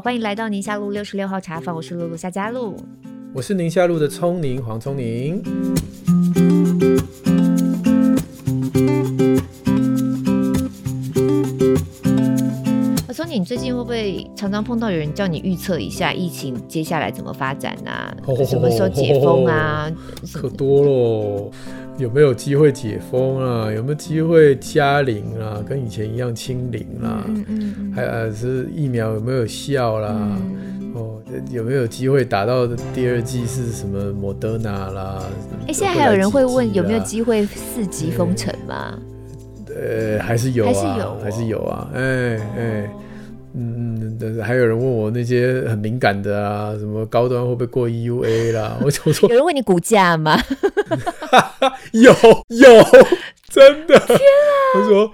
欢迎来到宁夏路六十六号茶坊，我是露露夏嘉露，我是宁夏路的聪宁黄聪宁。你最近会不会常常碰到有人叫你预测一下疫情接下来怎么发展啊？什么时候解封啊？可多喽。有没有机会解封啊？有没有机会加零啊？跟以前一样清零啦？嗯嗯嗯、还是疫苗有没有效啦？嗯、哦，有没有机会打到第二季是什么莫德纳啦？哎、欸，现在还有人会问有没有机会四级封城吗？呃，还是有啊，还是有、哦，还是有啊，哎哎。嗯，但是还有人问我那些很敏感的啊，什么高端会不会过 EUA 啦？我就说，有人问你股价吗？有有，真的。天啊！他说，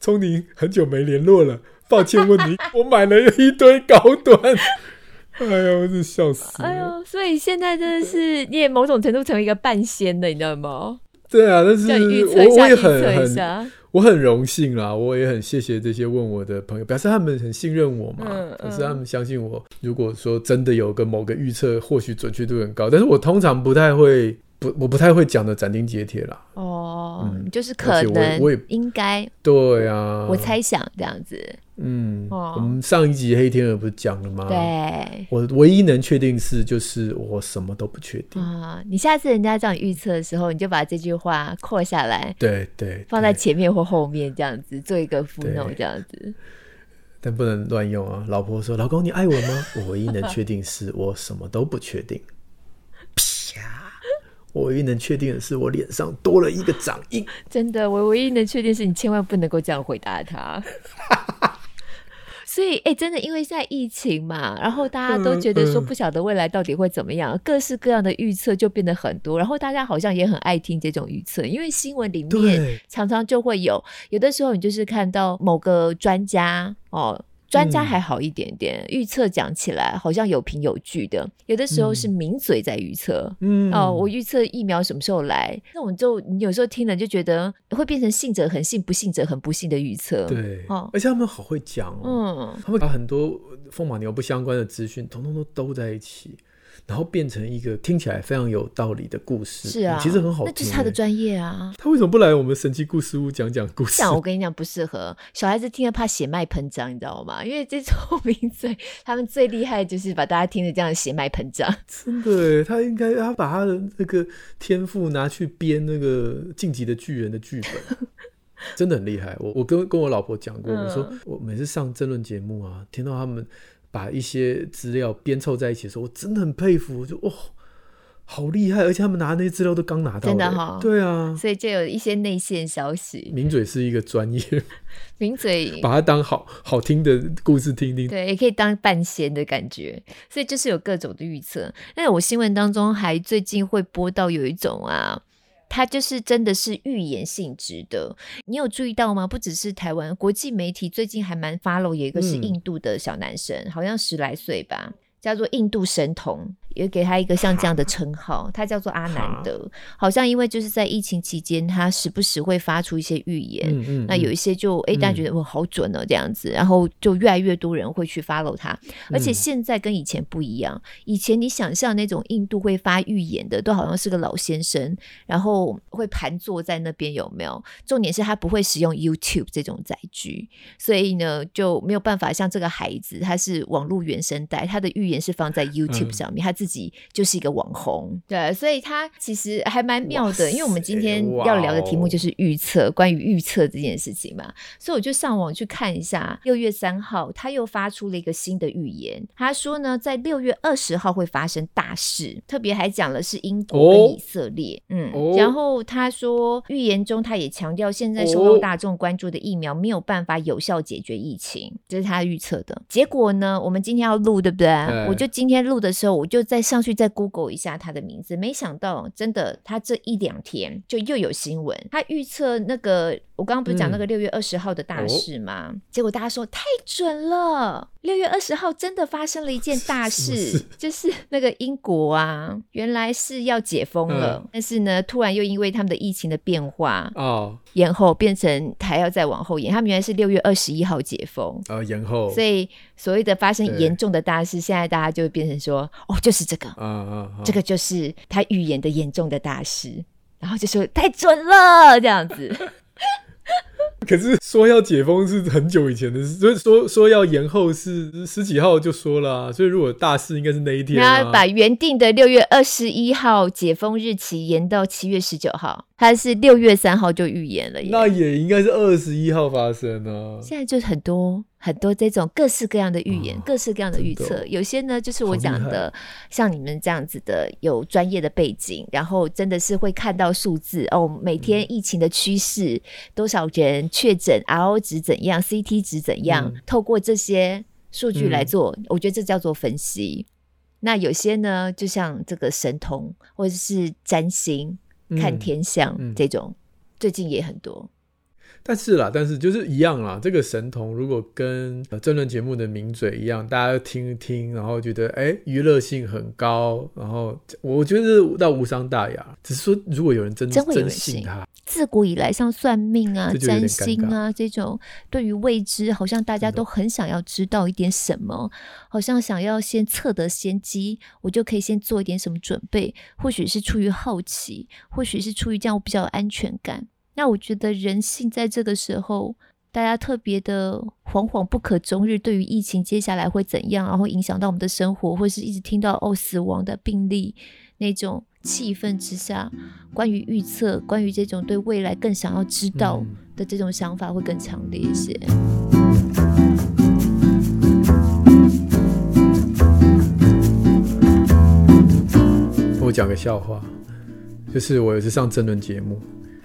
聪宁很久没联络了，抱歉问你，我买了一堆高端。哎呀，我是笑死。哎呦，所以现在真的是你也某种程度成为一个半仙了，你知道吗？对啊，但是我我也很很。我很荣幸啦，我也很谢谢这些问我的朋友，表示他们很信任我嘛，嗯嗯、表示他们相信我。如果说真的有个某个预测，或许准确度很高，但是我通常不太会。不，我不太会讲的斩钉截铁啦。哦，嗯、就是可能，我也应该，对啊，我猜想这样子。嗯，哦、我们上一集黑天鹅不是讲了吗？对，我唯一能确定是，就是我什么都不确定啊。你下次人家这样预测的时候，你就把这句话扩下来，对对，放在前面或后面这样子，做一个 footnote 这样子。但不能乱用啊！老婆说：“老公，你爱我吗？”我唯一能确定是我什么都不确定。我唯一能确定的是，我脸上多了一个掌印。真的，我唯一能确定是你千万不能够这样回答他。所以，哎、欸，真的，因为现在疫情嘛，然后大家都觉得说不晓得未来到底会怎么样，嗯嗯、各式各样的预测就变得很多，然后大家好像也很爱听这种预测，因为新闻里面常常就会有，有的时候你就是看到某个专家哦。专家还好一点点，预测讲起来好像有凭有据的。有的时候是名嘴在预测，嗯哦，我预测疫苗什么时候来，那我就你有时候听了就觉得会变成信者很信，不信者很不信的预测。对，哦，而且他们好会讲哦，嗯，他们把很多风马牛不相关的资讯，统统都兜在一起。然后变成一个听起来非常有道理的故事，是啊，其实很好听，欸，那就是他的专业啊。他为什么不来我们神奇故事屋讲讲故事？讲我跟你讲不适合小孩子听了怕血脉喷张，你知道吗？因为这种名嘴他们最厉害就是把大家听的这样血脉喷张。真的，他应该他把他的那个天赋拿去编那个进击的巨人的剧本，真的很厉害。我我跟跟我老婆讲过，嗯、我说我每次上争论节目啊，听到他们。把一些资料编凑在一起的时候，我真的很佩服，就哦，好厉害！而且他们拿的那些资料都刚拿到，真的哈、哦，对啊，所以就有一些内线消息。名嘴是一个专业，名嘴把它当好好听的故事听听，对，也可以当半仙的感觉。所以就是有各种的预测。那我新闻当中还最近会播到有一种啊。它就是真的是预言性质的，你有注意到吗？不只是台湾，国际媒体最近还蛮 follow，有一个是印度的小男生，嗯、好像十来岁吧，叫做印度神童。也给他一个像这样的称号，他叫做阿南德。好像因为就是在疫情期间，他时不时会发出一些预言。嗯嗯、那有一些就哎，大家觉得哇，好准哦，这样子。然后就越来越多人会去 follow 他。而且现在跟以前不一样，以前你想象那种印度会发预言的，都好像是个老先生，然后会盘坐在那边，有没有？重点是他不会使用 YouTube 这种载具，所以呢就没有办法像这个孩子，他是网络原生代，他的预言是放在 YouTube 上面，他自。自己就是一个网红，对，所以他其实还蛮妙的。因为我们今天要聊的题目就是预测，关于预测这件事情嘛，所以我就上网去看一下。六月三号，他又发出了一个新的预言，他说呢，在六月二十号会发生大事，特别还讲了是英国跟以色列。哦、嗯，哦、然后他说预言中，他也强调现在受到大众关注的疫苗没有办法有效解决疫情，这是他预测的。结果呢，我们今天要录，对不对？对，我就今天录的时候，我就在。再上去再 Google 一下他的名字，没想到真的，他这一两天就又有新闻，他预测那个我刚刚不是讲那个六月二十号的大事吗？嗯哦、结果大家说太准了，六月二十号真的发生了一件大事，就是那个英国啊，原来是要解封了，嗯、但是呢，突然又因为他们的疫情的变化哦，延后变成还要再往后延。他们原来是六月二十一号解封啊、哦，延后，所以所谓的发生严重的大事，现在大家就变成说哦，就是这个嗯嗯，这个就是他预言的严重的大事，然后就说太准了这样子。可是说要解封是很久以前的事，所以说说要延后是十几号就说了啊，所以如果大事应该是那一天啊。那把原定的六月二十一号解封日期延到七月十九号。他是六月三号就预言了，那也应该是二十一号发生呢、啊。现在就是很多很多这种各式各样的预言，哦、各式各样的预测。哦、有些呢，就是我讲的，像你们这样子的有专业的背景，然后真的是会看到数字哦，每天疫情的趋势，嗯、多少人确诊，R O 值怎样，CT 值怎样，嗯、透过这些数据来做，嗯、我觉得这叫做分析。那有些呢，就像这个神童或者是占星。看天象、这种，最近也很多。但是啦，但是就是一样啦。这个神童如果跟政论节目的名嘴一样，大家听一听，然后觉得哎，娱乐性很高，然后我觉得倒无伤大雅。只是说，如果有人真真会真信他，自古以来像算命啊、占星啊这种，对于未知，好像大家都很想要知道一点什么，好像想要先测得先机，我就可以先做一点什么准备。或许是出于好奇，或许是出于这样我比较有安全感。那我觉得人性在这个时候，大家特别的惶惶不可终日，对于疫情接下来会怎样，然后影响到我们的生活，或是一直听到哦死亡的病例那种气氛之下，关于预测，关于这种对未来更想要知道的这种想法会更强烈一些。我讲个笑话，就是我有一次上争论节目，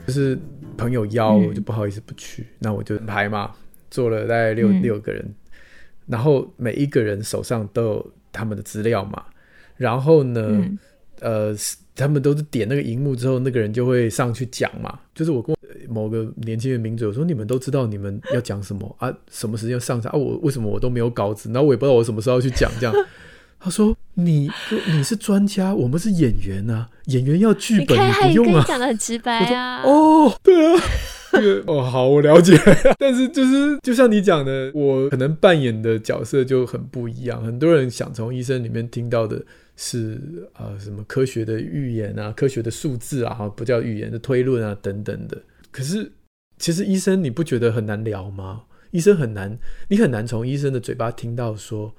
就是。朋友邀我就不好意思不去，嗯、那我就排嘛，坐了大概六、嗯、六个人，然后每一个人手上都有他们的资料嘛，然后呢，嗯、呃，他们都是点那个荧幕之后，那个人就会上去讲嘛，就是我跟某个年轻人名嘴我说，你们都知道你们要讲什么啊？什么时间上场啊？我为什么我都没有稿子？然后我也不知道我什么时候要去讲这样。他说：“你你是专家，我们是演员呐、啊，演员要剧本，你不用啊。”讲的很直白啊。哦，对啊，这个哦，好，我了解。但是就是就像你讲的，我可能扮演的角色就很不一样。很多人想从医生里面听到的是啊、呃，什么科学的预言啊，科学的数字啊，不叫预言的推论啊等等的。可是其实医生你不觉得很难聊吗？医生很难，你很难从医生的嘴巴听到说。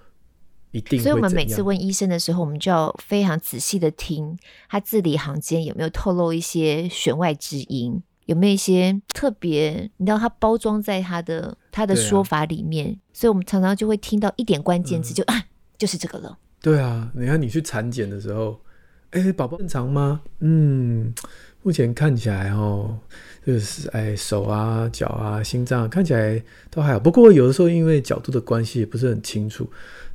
所以，我们每次问医生的时候，我们就要非常仔细的听他字里行间有没有透露一些弦外之音，有没有一些特别，你知道他包装在他的他的说法里面。啊、所以我们常常就会听到一点关键字，就、嗯、啊，就是这个了。对啊，你看你去产检的时候，哎，宝宝正常吗？嗯，目前看起来哦。就是哎，手啊、脚啊、心脏看起来都还好，不过有的时候因为角度的关系也不是很清楚。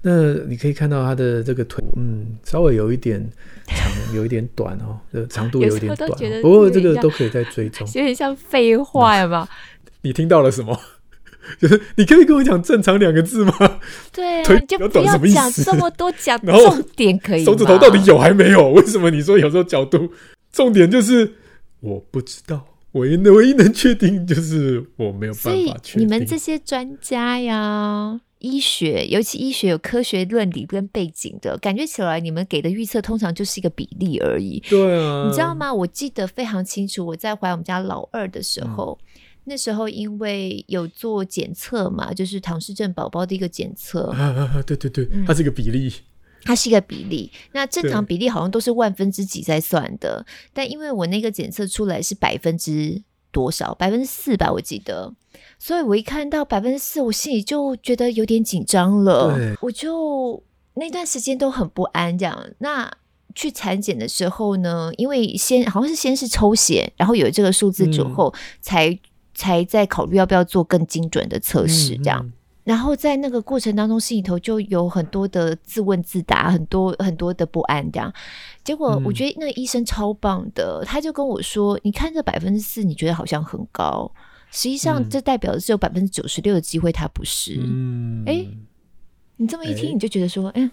那你可以看到他的这个腿，嗯，稍微有一点长，有一点短哦，呃，长度 有一点短。不过这个都可以再追踪。有点像废话呀吧？你听到了什么？就是你可以跟我讲“正常”两个字吗？对就不要讲这么多，讲重点可以。手指头到底有还没有？为什么你说有时候角度？重点就是我不知道。唯一唯一能确定就是我没有办法确定。所以你们这些专家呀，医学尤其医学有科学论理跟背景的，感觉起来你们给的预测通常就是一个比例而已。对啊，你知道吗？我记得非常清楚，我在怀我们家老二的时候，嗯、那时候因为有做检测嘛，就是唐氏症宝宝的一个检测。啊！对对对，它是一个比例。嗯它是一个比例，那正常比例好像都是万分之几在算的，但因为我那个检测出来是百分之多少，百分之四吧，我记得，所以我一看到百分之四，我心里就觉得有点紧张了，我就那段时间都很不安。这样，那去产检的时候呢，因为先好像是先是抽血，然后有这个数字之后，嗯、才才在考虑要不要做更精准的测试，这样。嗯嗯然后在那个过程当中，心里头就有很多的自问自答，很多很多的不安这样。结果我觉得那个医生超棒的，嗯、他就跟我说：“你看这百分之四，你觉得好像很高，实际上这代表的是有百分之九十六的机会他不是。嗯，哎、欸，你这么一听，欸、你就觉得说，哎、欸，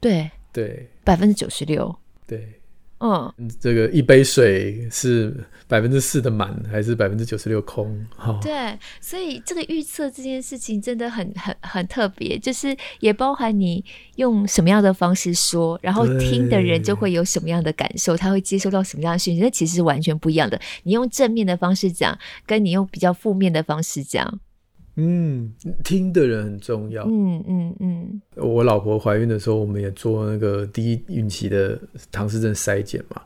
对对，百分之九十六，对。嗯，这个一杯水是百分之四的满还是百分之九十六空？哈，对，所以这个预测这件事情真的很很很特别，就是也包含你用什么样的方式说，然后听的人就会有什么样的感受，他会接收到什么样的讯息，那其实是完全不一样的。你用正面的方式讲，跟你用比较负面的方式讲。嗯，听的人很重要。嗯嗯嗯。我老婆怀孕的时候，我们也做那个第一孕期的唐氏症筛检嘛。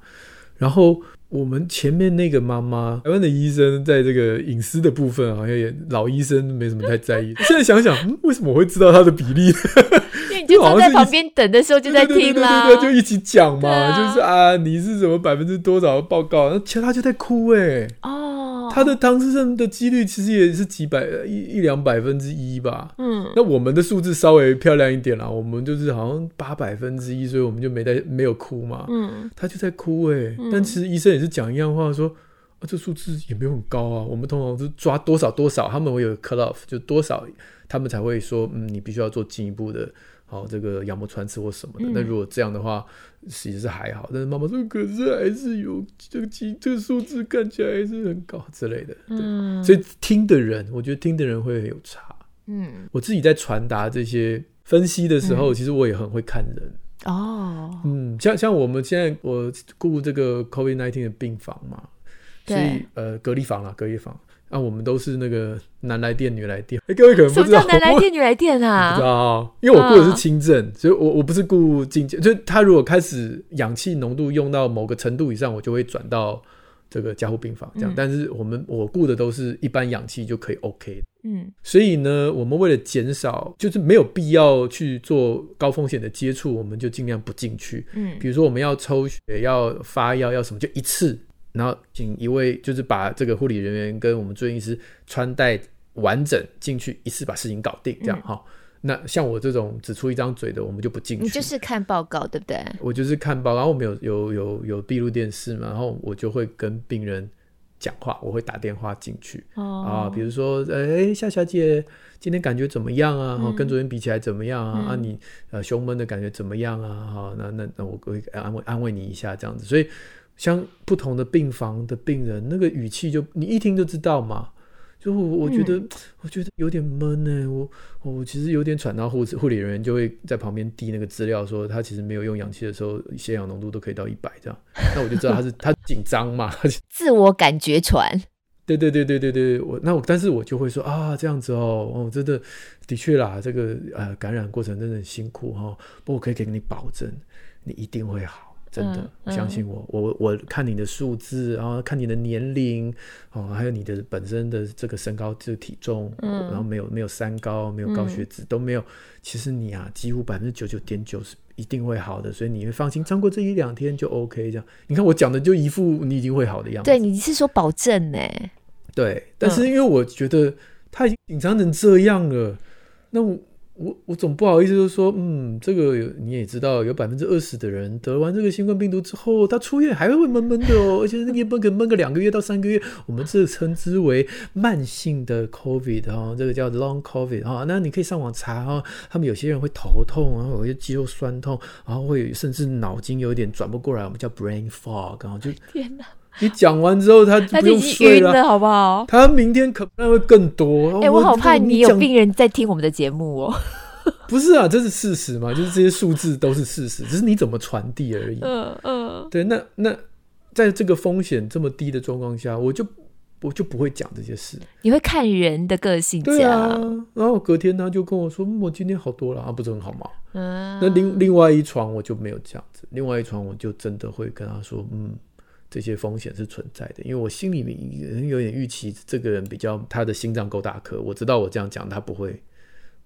然后我们前面那个妈妈，台湾的医生在这个隐私的部分，好像也老医生没什么太在意。现在想想，嗯，为什么我会知道他的比例？因为你就 坐在旁边等的时候就在听啦，对对对对，就一起讲嘛，啊、就是啊，你是什么百分之多少的报告？然后其实他就在哭哎、欸。哦。他的唐氏症的几率其实也是几百一一两百分之一吧。嗯，那我们的数字稍微漂亮一点啦，我们就是好像八百分之一，所以我们就没在没有哭嘛。嗯，他就在哭哎、欸，嗯、但其实医生也是讲一样话，说啊，这数字也没有很高啊。我们通常是抓多少多少，他们会有 cut off，就多少他们才会说，嗯，你必须要做进一步的。好，这个羊膜穿刺或什么的，那、嗯、如果这样的话，其实是还好。但是妈妈说，可是还是有这个几，这个数字看起来还是很高之类的。对，嗯、所以听的人，我觉得听的人会很有差。嗯，我自己在传达这些分析的时候，嗯、其实我也很会看人。哦，嗯，像像我们现在我顾这个 COVID nineteen 的病房嘛，所以呃，隔离房啊，隔离房。啊，我们都是那个男来电女来电，哎，各位可能不知道什么叫 男来电女来电啊？不知道，因为我顾的是轻症，嗯、所以我我不是顾进阶，就他如果开始氧气浓度用到某个程度以上，我就会转到这个加护病房这样。嗯、但是我们我顾的都是一般氧气就可以 OK。嗯，所以呢，我们为了减少就是没有必要去做高风险的接触，我们就尽量不进去。嗯，比如说我们要抽血、要发药、要什么，就一次。然后请一位就是把这个护理人员跟我们住院医师穿戴完整进去，一次把事情搞定，这样哈。嗯、那像我这种只出一张嘴的，我们就不进去。你就是看报告，对不对？我就是看报告，然后我们有有有有闭路电视嘛，然后我就会跟病人讲话，我会打电话进去、哦、啊，比如说，哎，夏小姐今天感觉怎么样啊？嗯、跟昨天比起来怎么样啊？嗯、啊，你呃胸闷的感觉怎么样啊？哈，那那那我会安慰安慰你一下，这样子，所以。像不同的病房的病人，那个语气就你一听就知道嘛。就我我觉得，嗯、我觉得有点闷呢。我我其实有点喘，然后护士护理人员就会在旁边递那个资料，说他其实没有用氧气的时候，血氧浓度都可以到一百这样。那我就知道他是 他紧张嘛。自我感觉喘。对对对对对对，我那我但是我就会说啊，这样子哦，哦，真的的确啦，这个呃感染过程真的很辛苦哈、哦。不过我可以给你保证，你一定会好。真的，嗯、相信我，我我看你的数字，然后看你的年龄，哦，还有你的本身的这个身高、这个体重，嗯、然后没有没有三高，没有高血脂，嗯、都没有。其实你啊，几乎百分之九九点九是一定会好的，所以你会放心，撑过这一两天就 OK。这样，你看我讲的就一副你一定会好的样子。对，你是说保证呢？对，但是因为我觉得他已经紧张成这样了，嗯、那我。我我总不好意思就说，嗯，这个你也知道，有百分之二十的人得完这个新冠病毒之后，他出院还会闷闷的哦，而且那个闷个闷个两个月到三个月，我们这称之为慢性的 COVID 哈，这个叫 Long COVID 哈。那你可以上网查哈，他们有些人会头痛，然后有些肌肉酸痛，然后会甚至脑筋有点转不过来，我们叫 brain fog，然后就天哪。你讲完之后，他就不用睡了，好不好？他明天可能会更多。哎、欸，我好怕你有病人在听我们的节目哦。不是啊，这是事实嘛，就是这些数字都是事实，只是你怎么传递而已。嗯嗯。嗯对，那那在这个风险这么低的状况下，我就我就不会讲这些事。你会看人的个性，对啊。然后隔天他就跟我说：“我今天好多了啊，不是很好吗？”嗯。那另另外一床我就没有这样子，另外一床我就真的会跟他说：“嗯。”这些风险是存在的，因为我心里面有点预期，这个人比较他的心脏够大颗，我知道我这样讲他不会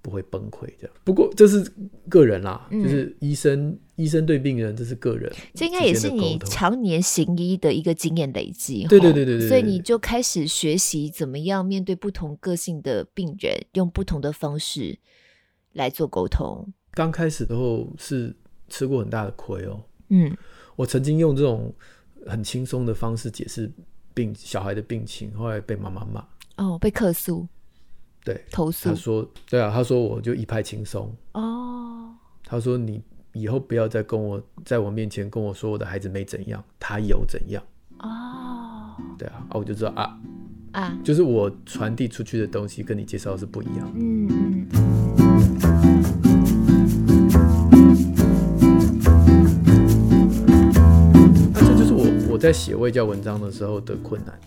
不会崩溃这样。不过这是个人啦，嗯、就是医生医生对病人这是个人，这应该也是你常年行医的一个经验累积。对对对对对，所以你就开始学习怎么样面对不同个性的病人，用不同的方式来做沟通。刚开始的时候是吃过很大的亏哦。嗯，我曾经用这种。很轻松的方式解释病小孩的病情，后来被妈妈骂哦，被客诉，对，投诉。他说，对啊，他说我就一派轻松。哦，他说你以后不要再跟我在我面前跟我说我的孩子没怎样，他有怎样。哦，对啊，啊，我就知道啊啊，就是我传递出去的东西跟你介绍是不一样。嗯嗯。在写卫教文章的时候的困难，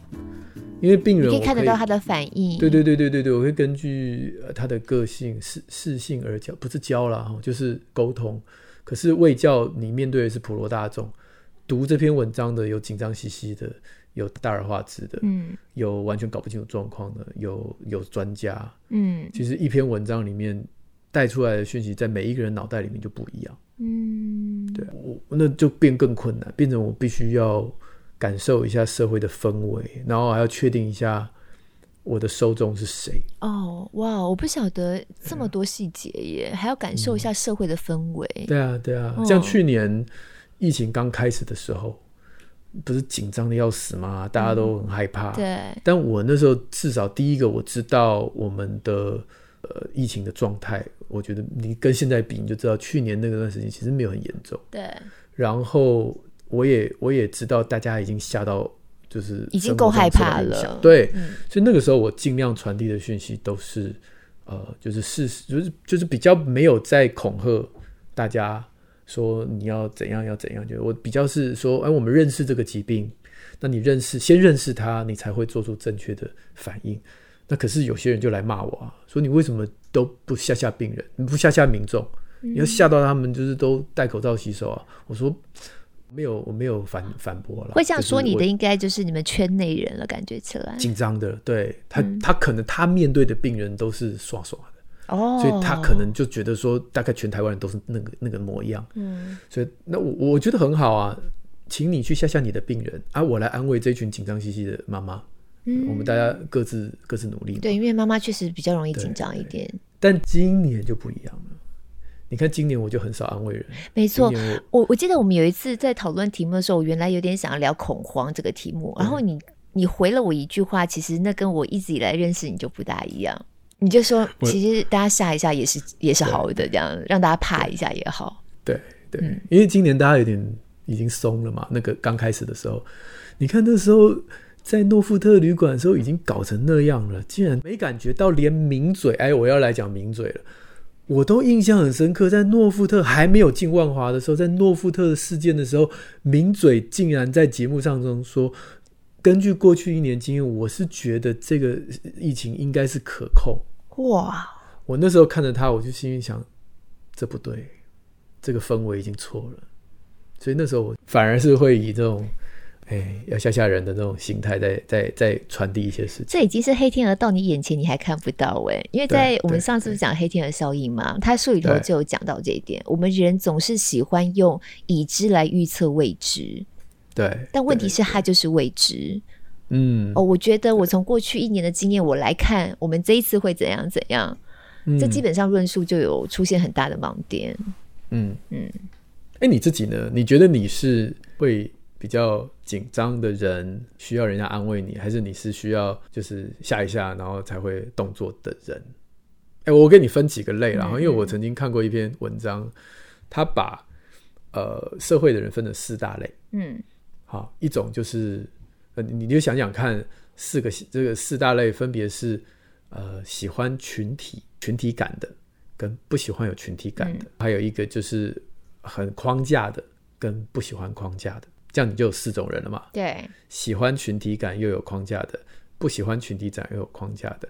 因为病人可以看得到他的反应。对对对对对对，我会根据他的个性适适性而教，不是教啦，就是沟通。可是卫教你面对的是普罗大众。读这篇文章的有紧张兮兮的，有大而化之的，嗯，有完全搞不清楚状况的，有有专家，嗯，其实一篇文章里面带出来的讯息，在每一个人脑袋里面就不一样，嗯，对，我那就变更困难，变成我必须要感受一下社会的氛围，然后还要确定一下我的受众是谁。哦，哇，我不晓得这么多细节耶，还要感受一下社会的氛围。对啊，对啊，像去年。疫情刚开始的时候，不是紧张的要死吗？大家都很害怕。嗯、对。但我那时候至少第一个我知道我们的呃疫情的状态，我觉得你跟现在比，你就知道去年那个段时间其实没有很严重。对。然后我也我也知道大家已经吓到，就是已经够害怕了。对。嗯、所以那个时候我尽量传递的讯息都是呃，就是事实，就是就是比较没有在恐吓大家。说你要怎样要怎样，就我比较是说，哎，我们认识这个疾病，那你认识先认识它，你才会做出正确的反应。那可是有些人就来骂我啊，说你为什么都不吓吓病人，你不吓吓民众，你要吓到他们就是都戴口罩洗手啊。我说没有，我没有反反驳了。会这样说你的应该就是你们圈内人了，感觉起来紧张的。对他，他可能他面对的病人都是耍耍。哦，所以他可能就觉得说，大概全台湾人都是那个那个模样。嗯，所以那我我觉得很好啊，请你去吓吓你的病人啊，我来安慰这群紧张兮兮的妈妈。嗯，我们大家各自各自努力。对，因为妈妈确实比较容易紧张一点。但今年就不一样了。你看今年我就很少安慰人。没错，我我，记得我们有一次在讨论题目的时候，我原来有点想要聊恐慌这个题目，然后你你回了我一句话，其实那跟我一直以来认识你就不大一样。你就说，其实大家吓一下也是也是好的，这样让大家怕一下也好。对对，对嗯、因为今年大家有点已经松了嘛。那个刚开始的时候，你看那时候在诺富特旅馆的时候已经搞成那样了，竟然没感觉到，连名嘴哎，我要来讲名嘴了，我都印象很深刻。在诺富特还没有进万华的时候，在诺富特的事件的时候，名嘴竟然在节目上中说。根据过去一年经验，我是觉得这个疫情应该是可控。哇！我那时候看着他，我就心里想，这不对，这个氛围已经错了。所以那时候我反而是会以这种，哎，要吓吓人的那种心态，在在在传递一些事情。这已经是黑天鹅到你眼前，你还看不到哎。因为在我们上次不是讲黑天鹅效应嘛，它书里头就有讲到这一点。我们人总是喜欢用已知来预测未知。对，但问题是它就是未知。嗯，哦，我觉得我从过去一年的经验我来看，我们这一次会怎样怎样，嗯、这基本上论述就有出现很大的盲点。嗯嗯，哎、嗯，欸，你自己呢？你觉得你是会比较紧张的人，需要人家安慰你，还是你是需要就是吓一下，然后才会动作的人？哎、欸，我给你分几个类，然后、嗯、因为我曾经看过一篇文章，他把呃社会的人分了四大类。嗯。好，一种就是，呃，你就想想看，四个这个四大类分别是，呃，喜欢群体群体感的，跟不喜欢有群体感的，嗯、还有一个就是很框架的，跟不喜欢框架的，这样你就有四种人了嘛？对，喜欢群体感又有框架的，不喜欢群体感又有框架的，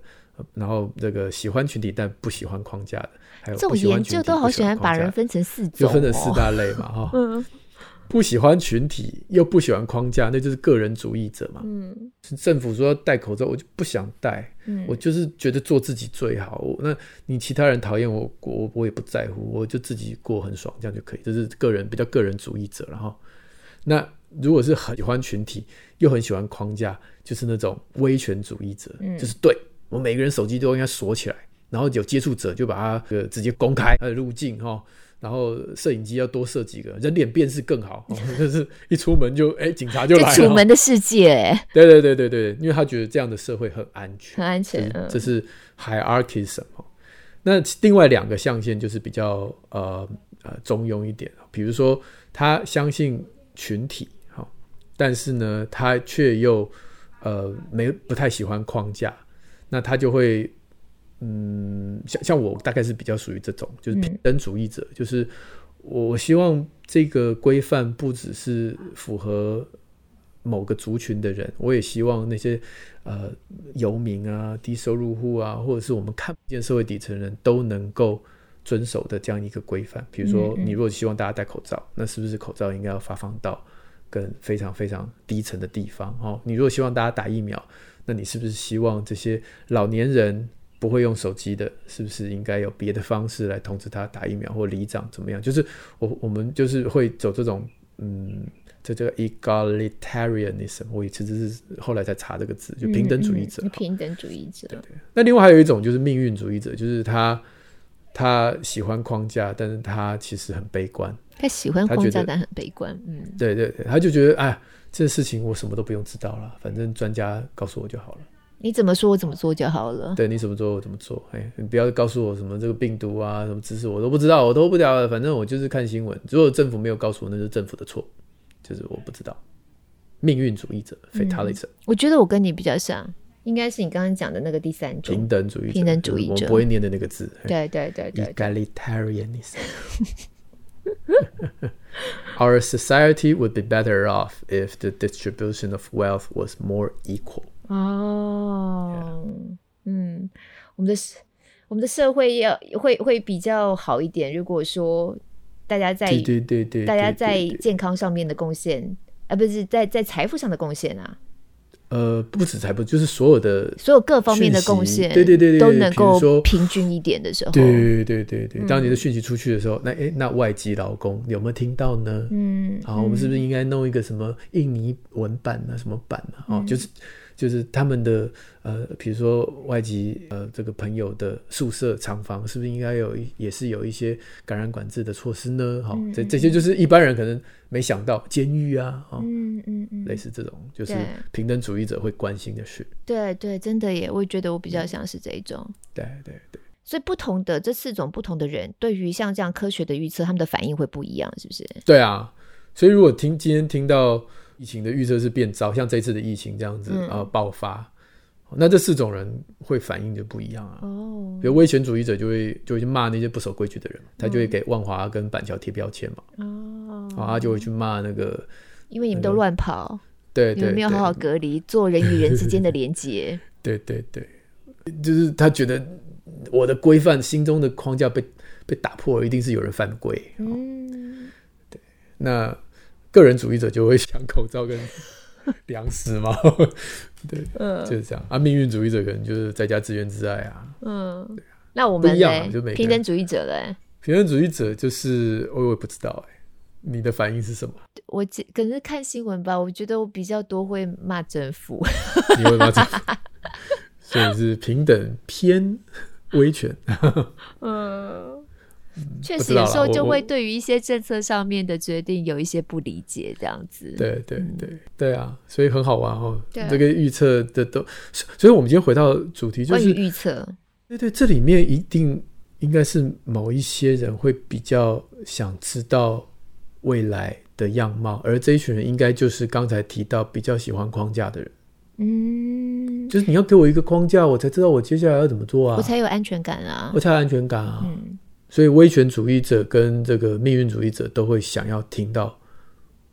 然后这个喜欢群体但不喜欢框架的，还有这种研究都好喜欢把人分成四种、哦，就分成四大类嘛，哈。嗯。不喜欢群体又不喜欢框架，那就是个人主义者嘛。嗯，政府说要戴口罩，我就不想戴。嗯，我就是觉得做自己最好。那你其他人讨厌我，我我也不在乎，我就自己过很爽，这样就可以。这是个人比较个人主义者。然后，那如果是很喜欢群体又很喜欢框架，就是那种威权主义者，嗯、就是对我每个人手机都应该锁起来，然后有接触者就把它呃直接公开它的路径哈。然后摄影机要多设几个，人脸辨识更好，就是一出门就哎、欸，警察就来了。楚门的世界，哎，对对对对对，因为他觉得这样的社会很安全，很安全。这是，这是 hierarchism。那另外两个象限就是比较呃呃中庸一点，比如说他相信群体，但是呢，他却又呃没不太喜欢框架，那他就会。嗯，像像我大概是比较属于这种，就是平等主义者，嗯、就是我希望这个规范不只是符合某个族群的人，我也希望那些呃游民啊、低收入户啊，或者是我们看不见社会底层人都能够遵守的这样一个规范。比如说，你如果希望大家戴口罩，那是不是口罩应该要发放到更非常非常低层的地方？哦，你如果希望大家打疫苗，那你是不是希望这些老年人？不会用手机的，是不是应该有别的方式来通知他打疫苗或里长怎么样？就是我我们就是会走这种，嗯，这这个 egalitarianism，我其实是后来才查这个字，就平等主义者。嗯嗯、平等主义者。对对。那另外还有一种就是命运主义者，就是他他喜欢框架，但是他其实很悲观。他喜欢框架，但很悲观。嗯，对对对，他就觉得哎，这事情我什么都不用知道了，反正专家告诉我就好了。你怎么说，我怎么做就好了。对，你怎么做，我怎么做。哎，你不要告诉我什么这个病毒啊，什么知识我都不知道，我都不了了。反正我就是看新闻。如果政府没有告诉我，那是政府的错，就是我不知道。命运主义者 （fatalism）。我觉得我跟你比较像，应该是你刚刚讲的那个第三种平等主义者。平等主义者，我不会念的那个字。对对对对，对。Egalitarianism。Our society would be better off if the distribution of wealth was more equal. 哦.嗯，我们的我们的社会要会会比较好一点。如果说大家在对对对对，大家在健康上面的贡献，啊，不是在在财富上的贡献啊。呃，不止财富，就是所有的所有各方面的贡献，对对对对，都能够平均一点的时候，对对对对对。当你的讯息出去的时候，嗯、那哎，那外籍劳工有没有听到呢？嗯，好，我们是不是应该弄一个什么印尼文版啊，什么版啊？哦、嗯，就是。就是他们的呃，比如说外籍呃，这个朋友的宿舍厂房，是不是应该有也是有一些感染管制的措施呢？好、嗯，这这些就是一般人可能没想到，监狱啊，哦、嗯嗯嗯，类似这种就是平等主义者会关心的事。对对，真的耶，我也觉得我比较像是这一种。嗯、对对对，所以不同的这四种不同的人，对于像这样科学的预测，他们的反应会不一样，是不是？对啊，所以如果听今天听到。疫情的预测是变糟，像这次的疫情这样子啊、嗯、爆发，那这四种人会反应就不一样啊。哦，比如威权主义者就会就会去骂那些不守规矩的人，嗯、他就会给万华跟板桥贴标签嘛。哦，啊，他就会去骂那个，因为你们都乱跑，对，你们没有好好隔离，做人与人之间的连接。对对对，就是他觉得我的规范心中的框架被被打破，一定是有人犯规。嗯，对，那。个人主义者就会抢口罩跟粮食嘛，对，嗯，就是这样啊。命运主义者可能就是在家自怨自艾啊。嗯，对啊，那我们一样，就平等主义者嘞？平等主义者就是我也不知道哎，你的反应是什么？我可能是看新闻吧，我觉得我比较多会骂政府。你会骂政府？所以是平等偏威权。嗯。确实，有时候就会对于一些政策上面的决定有一些不理解，这样子。对对对对啊，所以很好玩哦。这个预测的都，所以我们今天回到主题，就是预测。对对，这里面一定应该是某一些人会比较想知道未来的样貌，而这一群人应该就是刚才提到比较喜欢框架的人。嗯，就是你要给我一个框架，我才知道我接下来要怎么做啊，我才有安全感啊，我才有安全感啊。嗯。所以，威权主义者跟这个命运主义者都会想要听到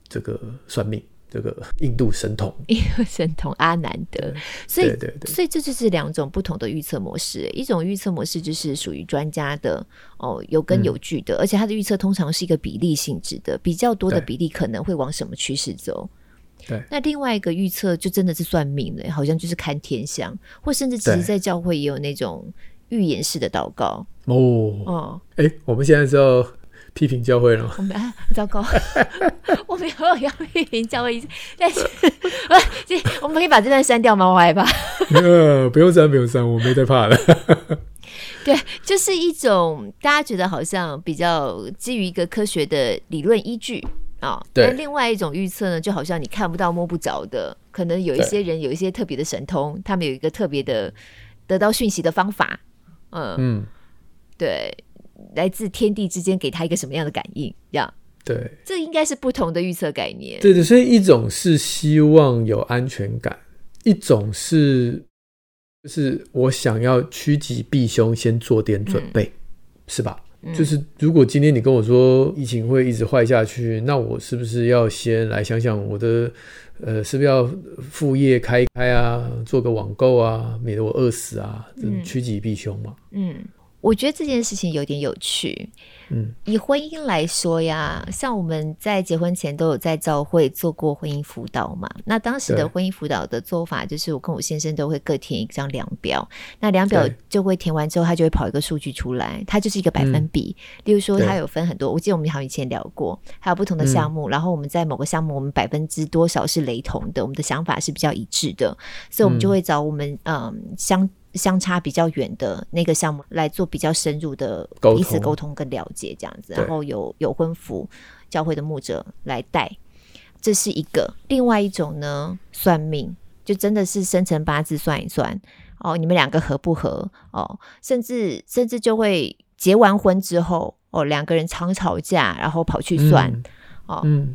这个算命，这个印度神童，印度神童阿南德。所以，对对对，所以这就是两种不同的预测模式。一种预测模式就是属于专家的哦，有根有据的，嗯、而且他的预测通常是一个比例性质的，比较多的比例可能会往什么趋势走。对。那另外一个预测就真的是算命了，好像就是看天象，或甚至其实在教会也有那种。预言式的祷告哦哦，哎、欸，我们现在就要批评教会了吗？我们 啊，糟糕，我没有要批评教会但是 我们可以把这段删掉吗？我害怕。呃，不用删，不用删，我没在怕的。对，就是一种大家觉得好像比较基于一个科学的理论依据啊。哦、对。但另外一种预测呢，就好像你看不到摸不着的，可能有一些人有一些特别的神通，他们有一个特别的得到讯息的方法。嗯嗯，对，来自天地之间给他一个什么样的感应？这样。对，这应该是不同的预测概念。对对，所以一种是希望有安全感，一种是就是我想要趋吉避凶，先做点准备，嗯、是吧？嗯、就是如果今天你跟我说疫情会一直坏下去，那我是不是要先来想想我的呃，是不是要副业开一开啊，做个网购啊，免得我饿死啊，嗯、趋吉避凶嘛。嗯，我觉得这件事情有点有趣。嗯，以婚姻来说呀，像我们在结婚前都有在教会做过婚姻辅导嘛。那当时的婚姻辅导的做法就是，我跟我先生都会各填一张量表，那量表就会填完之后，他就会跑一个数据出来，它就是一个百分比。嗯、例如说，它有分很多，我记得我们好像以前聊过，还有不同的项目，嗯、然后我们在某个项目，我们百分之多少是雷同的，我们的想法是比较一致的，所以我们就会找我们嗯相。相差比较远的那个项目来做比较深入的彼此沟通跟了解，这样子，然后有有婚服教会的牧者来带，这是一个。另外一种呢，算命就真的是生辰八字算一算哦，你们两个合不合哦，甚至甚至就会结完婚之后哦，两个人常吵架，然后跑去算、嗯、哦，嗯，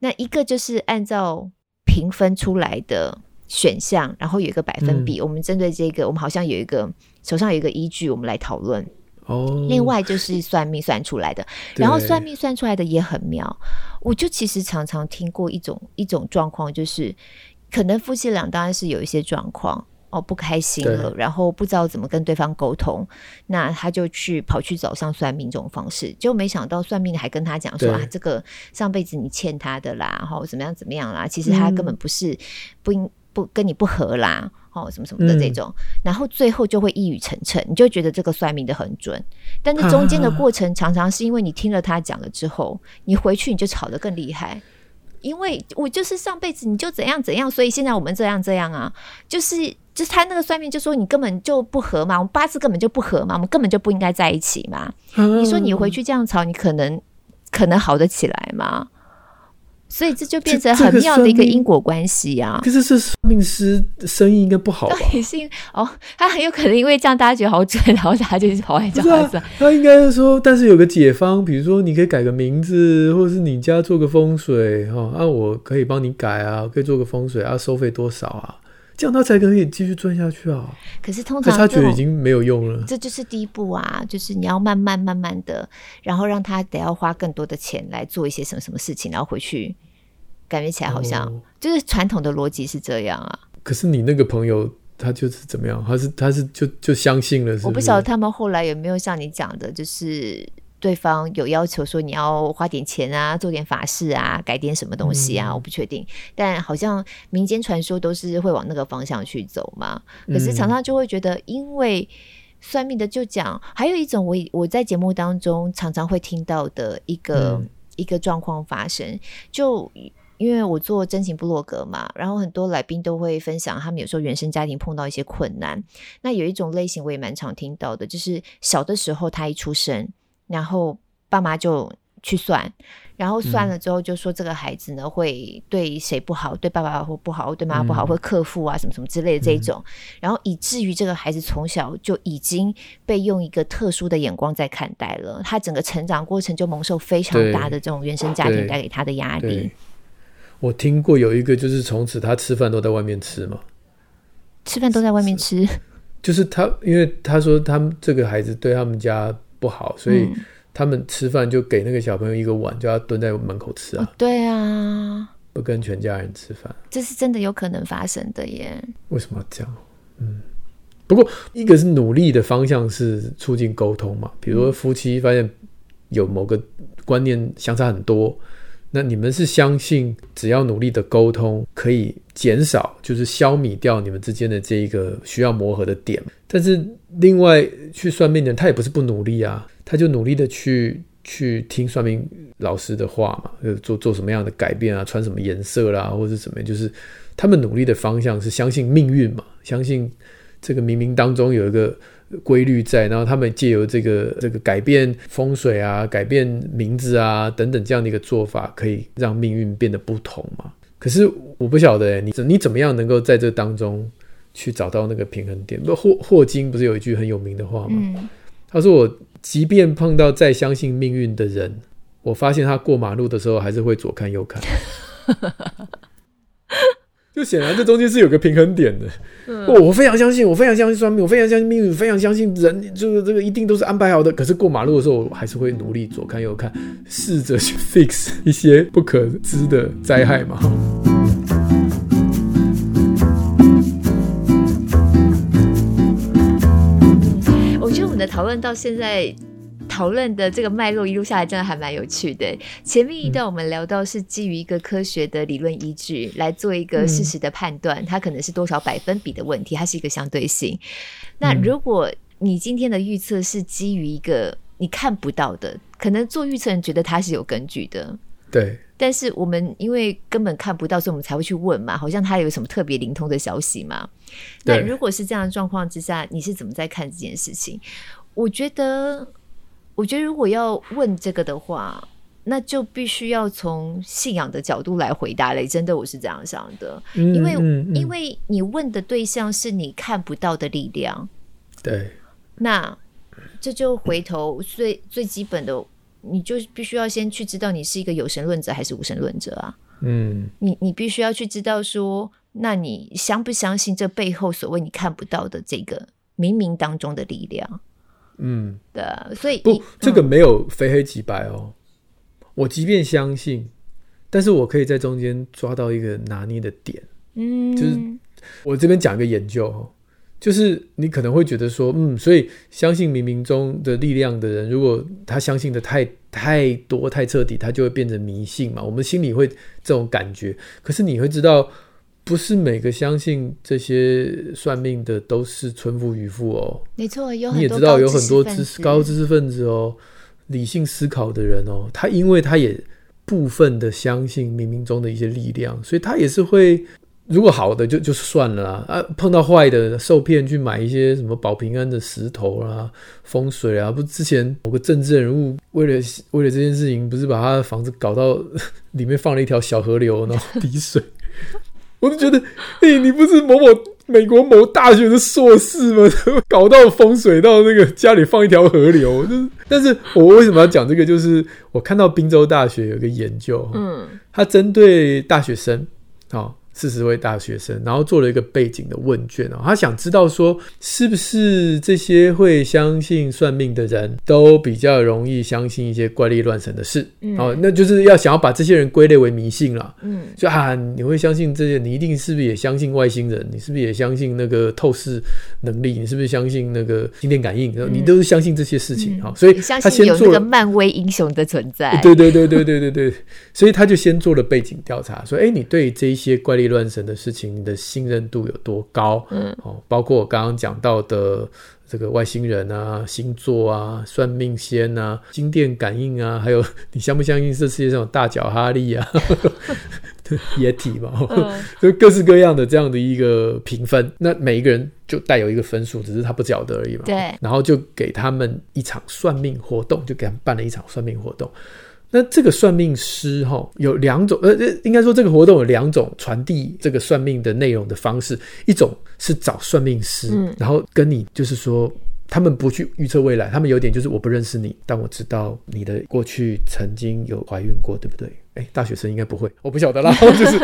那一个就是按照评分出来的。选项，然后有一个百分比。嗯、我们针对这个，我们好像有一个手上有一个依据，我们来讨论。哦，另外就是算命算出来的，然后算命算出来的也很妙。我就其实常常听过一种一种状况，就是可能夫妻俩当然是有一些状况哦，不开心了，然后不知道怎么跟对方沟通，那他就去跑去找上算命这种方式，就没想到算命还跟他讲说啊，这个上辈子你欠他的啦，然后怎么样怎么样啦，其实他根本不是、嗯、不应。不跟你不合啦，哦，什么什么的这种，嗯、然后最后就会一语成谶，你就觉得这个算命的很准，但是中间的过程常常是因为你听了他讲了之后，你回去你就吵得更厉害，因为我就是上辈子你就怎样怎样，所以现在我们这样这样啊，就是就是他那个算命就说你根本就不合嘛，我们八字根本就不合嘛，我们根本就不应该在一起嘛，嗯、你说你回去这样吵，你可能可能好得起来吗？所以这就变成很妙的一个因果关系呀、啊。可是是算命师生意应该不好吧？也是哦，他很有可能因为这样大家觉得好准，然后他就跑来找他算。他应该是说，但是有个解方，比如说你可以改个名字，或者是你家做个风水哈，啊，我可以帮你改啊，可以做个风水啊，收费多少啊？这样他才可以继续赚下去啊。可是通常他觉得已经没有用了，这就是第一步啊，就是你要慢慢慢慢的，然后让他得要花更多的钱来做一些什么什么事情，然后回去。感觉起来好像、哦、就是传统的逻辑是这样啊。可是你那个朋友他就是怎么样？他是他是就就相信了是不是？我不晓得他们后来有没有像你讲的，就是对方有要求说你要花点钱啊，做点法事啊，改点什么东西啊？嗯、我不确定。但好像民间传说都是会往那个方向去走嘛。可是常常就会觉得，因为算命的就讲，还有一种我我在节目当中常常会听到的一个、嗯、一个状况发生，就。因为我做真情部落格嘛，然后很多来宾都会分享他们有时候原生家庭碰到一些困难。那有一种类型我也蛮常听到的，就是小的时候他一出生，然后爸妈就去算，然后算了之后就说这个孩子呢会对谁不好，对爸爸或不好，对妈妈不好，会克父啊什么什么之类的这种，然后以至于这个孩子从小就已经被用一个特殊的眼光在看待了，他整个成长过程就蒙受非常大的这种原生家庭带给他的压力。我听过有一个，就是从此他吃饭都在外面吃嘛，吃饭都在外面吃，就是他，因为他说他们这个孩子对他们家不好，所以他们吃饭就给那个小朋友一个碗，叫他蹲在门口吃啊。哦、对啊，不跟全家人吃饭，这是真的有可能发生的耶。为什么要这样？嗯，不过一个是努力的方向是促进沟通嘛，比如说夫妻发现有某个观念相差很多。那你们是相信只要努力的沟通可以减少，就是消弭掉你们之间的这一个需要磨合的点。但是另外去算命的人，他也不是不努力啊，他就努力的去去听算命老师的话嘛，就做做什么样的改变啊，穿什么颜色啦，或者怎么样，就是他们努力的方向是相信命运嘛，相信这个冥冥当中有一个规律在，然后他们借由这个这个改变风水啊、改变名字啊等等这样的一个做法，可以让命运变得不同嘛。可是我不晓得，你你怎么样能够在这当中去找到那个平衡点？不，霍霍金不是有一句很有名的话吗？嗯、他说：“我即便碰到再相信命运的人，我发现他过马路的时候还是会左看右看。” 就显然这中间是有个平衡点的。嗯、我我非常相信，我非常相信算命，我非常相信命运，非常相信人，就是这个一定都是安排好的。可是过马路的时候，我还是会努力左看右看，试着去 fix 一些不可知的灾害嘛。我觉得我们的讨论到现在。讨论的这个脉络一路下来，真的还蛮有趣的。前面一段我们聊到是基于一个科学的理论依据来做一个事实的判断，它可能是多少百分比的问题，它是一个相对性。那如果你今天的预测是基于一个你看不到的，可能做预测人觉得它是有根据的，对。但是我们因为根本看不到，所以我们才会去问嘛，好像它有什么特别灵通的消息嘛。那如果是这样的状况之下，你是怎么在看这件事情？我觉得。我觉得如果要问这个的话，那就必须要从信仰的角度来回答嘞。真的，我是这样想的，嗯、因为、因为你问的对象是你看不到的力量，对，那这就回头最最基本的，你就必须要先去知道你是一个有神论者还是无神论者啊。嗯，你你必须要去知道说，那你相不相信这背后所谓你看不到的这个冥冥当中的力量？嗯，对，所以不，这个没有非黑即白哦。我即便相信，但是我可以在中间抓到一个拿捏的点。嗯，就是我这边讲一个研究哦，就是你可能会觉得说，嗯，所以相信冥冥中的力量的人，如果他相信的太太多、太彻底，他就会变成迷信嘛。我们心里会这种感觉，可是你会知道。不是每个相信这些算命的都是村夫渔妇哦。没错，有你也知道有很多知识高知识分子哦，理性思考的人哦，他因为他也部分的相信冥冥中的一些力量，所以他也是会，如果好的就就算了啦啊，碰到坏的受骗去买一些什么保平安的石头啊、风水啊，不之前某个政治人物为了为了这件事情，不是把他的房子搞到 里面放了一条小河流，然后 滴水。我就觉得，哎，你不是某某美国某大学的硕士吗？搞到风水到那个家里放一条河流，就是。但是我为什么要讲这个？就是我看到宾州大学有个研究，嗯，他针对大学生，好。四十位大学生，然后做了一个背景的问卷哦，他想知道说，是不是这些会相信算命的人都比较容易相信一些怪力乱神的事？嗯，哦，那就是要想要把这些人归类为迷信了。嗯，就啊，你会相信这些？你一定是不是也相信外星人？你是不是也相信那个透视能力？你是不是相信那个心电感应？嗯，你都是相信这些事情。哈，嗯，所以他先做了漫威英雄的存在。对对对对对对对，所以他就先做了背景调查，说，哎，你对这一些怪力乱神的事情，你的信任度有多高？嗯，哦，包括我刚刚讲到的这个外星人啊、星座啊、算命仙啊、心电感应啊，还有 你相不相信这世界上有大脚哈利啊、液体嘛，就各式各样的这样的一个评分。那每一个人就带有一个分数，只是他不晓得而已嘛。对，然后就给他们一场算命活动，就给他们办了一场算命活动。那这个算命师哈有两种，呃，应该说这个活动有两种传递这个算命的内容的方式，一种是找算命师，嗯，然后跟你就是说，他们不去预测未来，他们有点就是我不认识你，但我知道你的过去曾经有怀孕过，对不对？哎，大学生应该不会，我不晓得啦，就是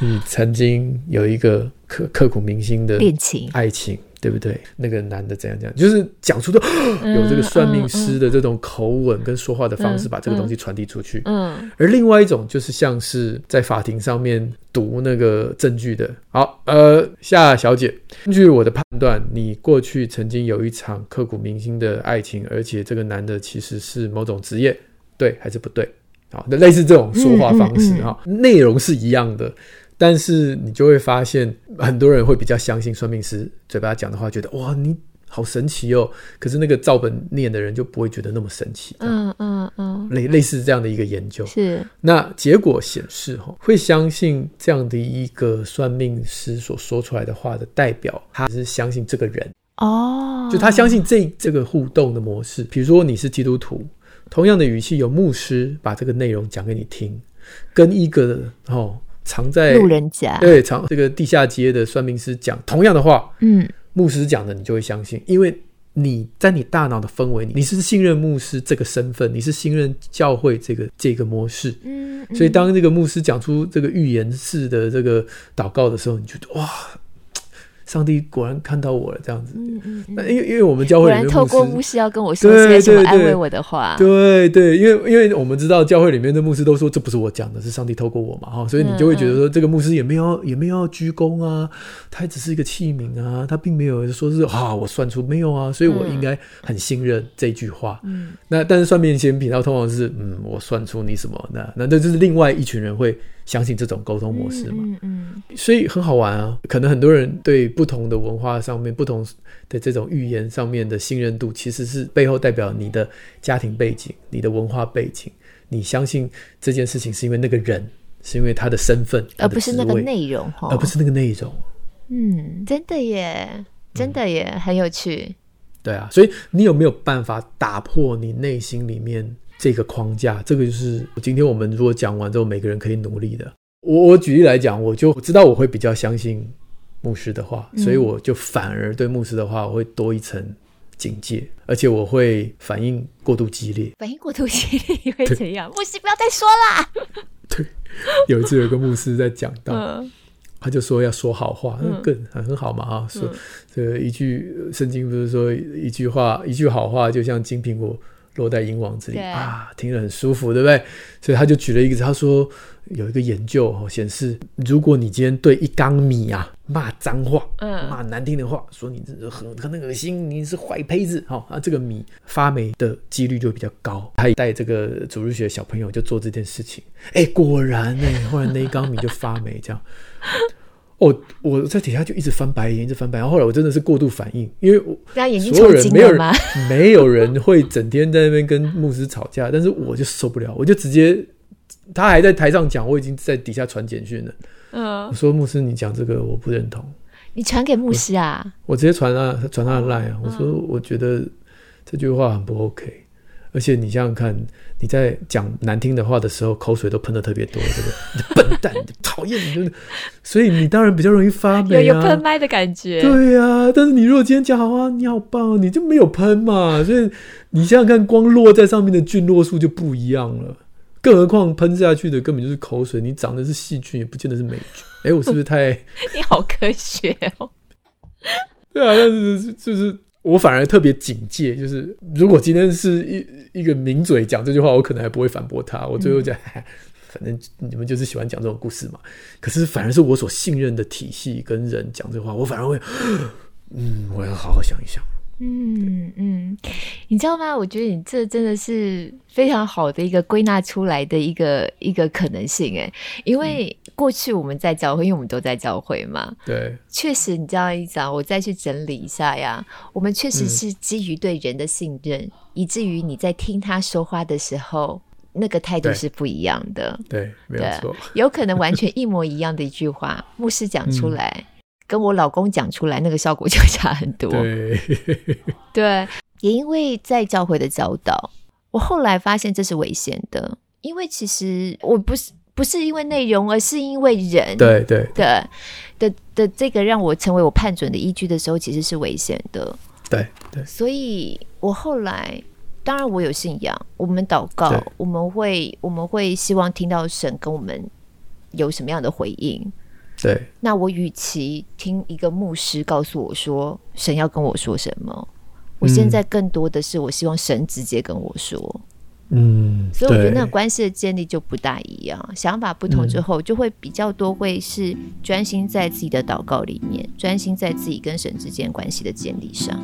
你曾经有一个刻刻骨铭心的恋情爱情。对不对？那个男的怎样怎样，就是讲出的 有这个算命师的这种口吻跟说话的方式，把这个东西传递出去。嗯，而另外一种就是像是在法庭上面读那个证据的。好，呃，夏小姐，根据我的判断，你过去曾经有一场刻骨铭心的爱情，而且这个男的其实是某种职业，对还是不对？好，那类似这种说话方式哈，内容是一样的。但是你就会发现，很多人会比较相信算命师嘴巴讲的话，觉得哇，你好神奇哦。可是那个照本念的人就不会觉得那么神奇。嗯嗯嗯，类类似这样的一个研究是。那结果显示，哈，会相信这样的一个算命师所说出来的话的代表，他是相信这个人。哦，就他相信这这个互动的模式。比如说你是基督徒，同样的语气，有牧师把这个内容讲给你听，跟一个哦藏在路人甲。对藏这个地下街的算命师讲同样的话，嗯，牧师讲的你就会相信，因为你在你大脑的氛围里，你是信任牧师这个身份，你是信任教会这个这个模式，嗯，嗯，所以当这个牧师讲出这个预言式的这个祷告的时候，你觉得哇。上帝果然看到我了，这样子。那因为因为我们教会里面透过牧师要跟我说些什么安慰我的话。对对，因为因为我们知道教会里面的牧师都说这不是我讲的，是上帝透过我嘛哈，所以你就会觉得说这个牧师也没有也没有要鞠躬啊，他只是一个器皿啊，他并没有说是啊我算出没有啊，所以我应该很信任这句话。嗯。那但是算命先品，他通常是嗯我算出你什么，那那这就是另外一群人会。相信这种沟通模式嘛，嗯，嗯，嗯，所以很好玩啊。可能很多人对不同的文化上面、不同的这种语言上面的信任度，其实是背后代表你的家庭背景、你的文化背景。你相信这件事情是因为那个人，是因为他的身份，而不是那个内容，而不是那个内容。嗯，真的耶，真的耶，嗯，很有趣。对啊，所以你有没有办法打破你内心里面？这个框架，这个就是今天我们如果讲完之后，每个人可以努力的。我我举例来讲，我就知道我会比较相信牧师的话，嗯、所以我就反而对牧师的话我会多一层警戒，而且我会反应过度激烈。反应过度激烈会怎样？牧师不要再说啦。对，有一次有个牧师在讲到，嗯、他就说要说好话，那更、嗯、很好嘛啊，说这一句圣经不是说一句话一句好话就像金苹果。落在银网子里啊，听着很舒服，对不对？所以他就举了一个，他说有一个研究哦显示，如果你今天对一缸米啊骂脏话，嗯，骂难听的话，说你这很很恶心，你是坏胚子，哈啊，这个米发霉的几率就比较高。他带这个主日学小朋友就做这件事情，哎，果然呢，后来那一缸米就发霉，这样。我我在底下就一直翻白眼，一直翻白眼。后来我真的是过度反应，因为我所有人没有人 没有人会整天在那边跟牧师吵架，但是我就受不了，我就直接他还在台上讲，我已经在底下传简讯了。嗯，我说牧师，你讲这个我不认同。你传给牧师啊？我，我直接传他传他的 line 啊。我说我觉得这句话很不 OK。而且你想想看，你在讲难听的话的时候，口水都喷的特别多，对不对？你笨蛋，你讨厌你，就是，所以你当然比较容易发霉啊。有有喷麦的感觉。对啊，但是你如果今天讲好啊，你好棒，你就没有喷嘛。所以你想想看，光落在上面的菌落数就不一样了。更何况喷下去的根本就是口水，你长的是细菌，也不见得是霉菌。哎，我是不是太？你好科学哦。对啊，但是就是。我反而特别警戒，就是如果今天是一一个名嘴讲这句话，我可能还不会反驳他。我最后讲，嗯、反正你们就是喜欢讲这种故事嘛。可是反而是我所信任的体系跟人讲这话，我反而会，嗯，我要好好想一想。嗯嗯，你知道吗？我觉得你这真的是非常好的一个归纳出来的一个一个可能性哎，因为过去我们在教会，因为我们都在教会嘛，对，确实你这样一讲，我再去整理一下呀，我们确实是基于对人的信任，嗯、以至于你在听他说话的时候，那个态度是不一样的，对，对，没有错，有可能完全一模一样的一句话，牧师讲出来。嗯跟我老公讲出来，那个效果就差很多。对，对，也因为在教会的教导，我后来发现这是危险的。因为其实我不是不是因为内容，而是因为人。对对对的的这个让我成为我判准的依据的时候，其实是危险的。对对，所以我后来，当然我有信仰，我们祷告，我们会我们会希望听到神跟我们有什么样的回应。对，那我与其听一个牧师告诉我说神要跟我说什么，我现在更多的是我希望神直接跟我说，嗯，所以我觉得那个关系的建立就不大一样，想法不同之后就会比较多会是专心在自己的祷告里面，专心在自己跟神之间关系的建立上。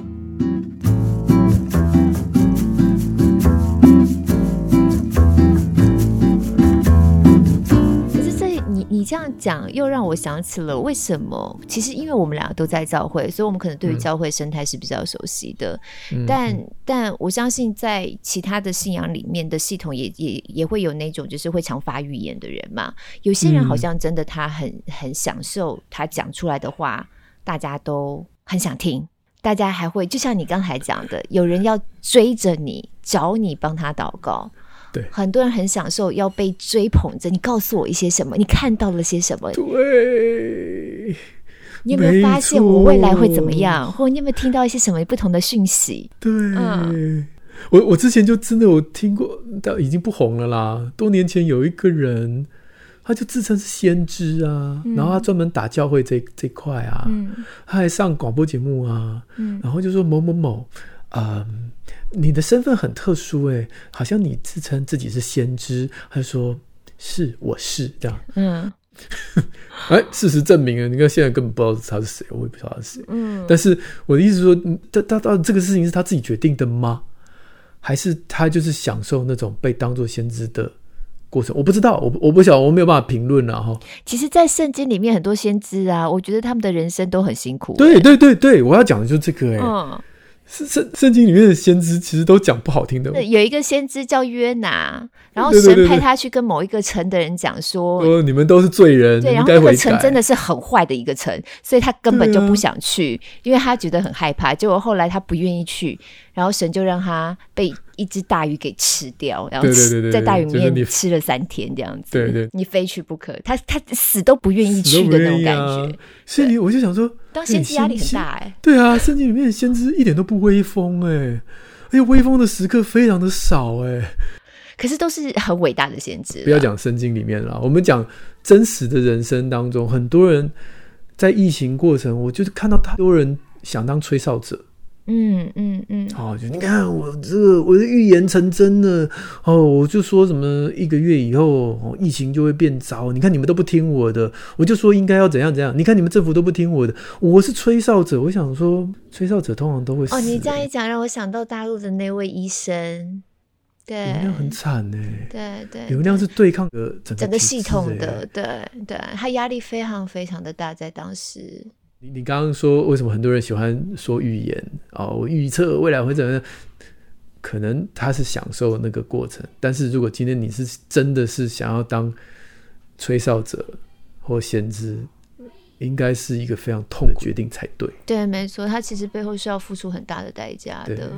你这样讲，又让我想起了为什么？其实，因为我们两个都在教会，所以我们可能对于教会生态是比较熟悉的。嗯、但，但我相信，在其他的信仰里面的系统也，也也也会有那种就是会常发预言的人嘛。有些人好像真的他很很享受他讲出来的话，大家都很想听。大家还会就像你刚才讲的，有人要追着你找你帮他祷告。对，很多人很享受要被追捧着。你告诉我一些什么？你看到了些什么？对，你有没有发现我未来会怎么样？或你有没有听到一些什么不同的讯息？对，嗯、我我之前就真的有听过，但已经不红了啦。多年前有一个人，他就自称是先知啊，嗯、然后他专门打教会这这块啊，嗯、他还上广播节目啊，嗯、然后就说某某某，嗯。你的身份很特殊诶，好像你自称自己是先知，他说是我是这样。嗯，哎，事实证明了，你看现在根本不知道他是谁，我也不知道他是谁。嗯，但是我的意思是说，他他到这个事情是他自己决定的吗？还是他就是享受那种被当做先知的过程？我不知道，我我不晓得，我没有办法评论了哈。其实，在圣经里面很多先知啊，我觉得他们的人生都很辛苦。对对对对，我要讲的就是这个哎。嗯。圣圣圣经里面的先知其实都讲不好听的。有一个先知叫约拿，然后神派他去跟某一个城的人讲说：“说你们都是罪人，对，然后那个城真的是很坏的一个城，所以他根本就不想去，啊、因为他觉得很害怕。结果后来他不愿意去。”然后神就让他被一只大鱼给吃掉，然后在大鱼里面吃了三天这样子。对对，你非去不可，他他死都不愿意去的那种感觉。所以我就想说，当先知压力很大哎。对啊，圣经里面的先知一点都不威风哎，而且威风的时刻非常的少哎。可是都是很伟大的先知。不要讲圣经里面了，我们讲真实的人生当中，很多人在疫情过程，我就是看到太多人想当吹哨者。嗯嗯嗯，好、嗯，就、你看我这个我的预言成真了哦，我就说什么一个月以后哦，疫情就会变糟。你看你们都不听我的，我就说应该要怎样怎样。你看你们政府都不听我的，我是吹哨者。我想说，吹哨者通常都会死。哦，你这样一讲，让我想到大陆的那位医生，对，流量很惨呢。对对，流量是对抗的整个整个系统的，对对，他压力非常非常的大，在当时。你你刚刚说为什么很多人喜欢说预言啊？我预测未来会怎么样？可能他是享受那个过程，但是如果今天你是真的是想要当吹哨者或先知，应该是一个非常痛苦的决定才对。对，没错，他其实背后是要付出很大的代价的。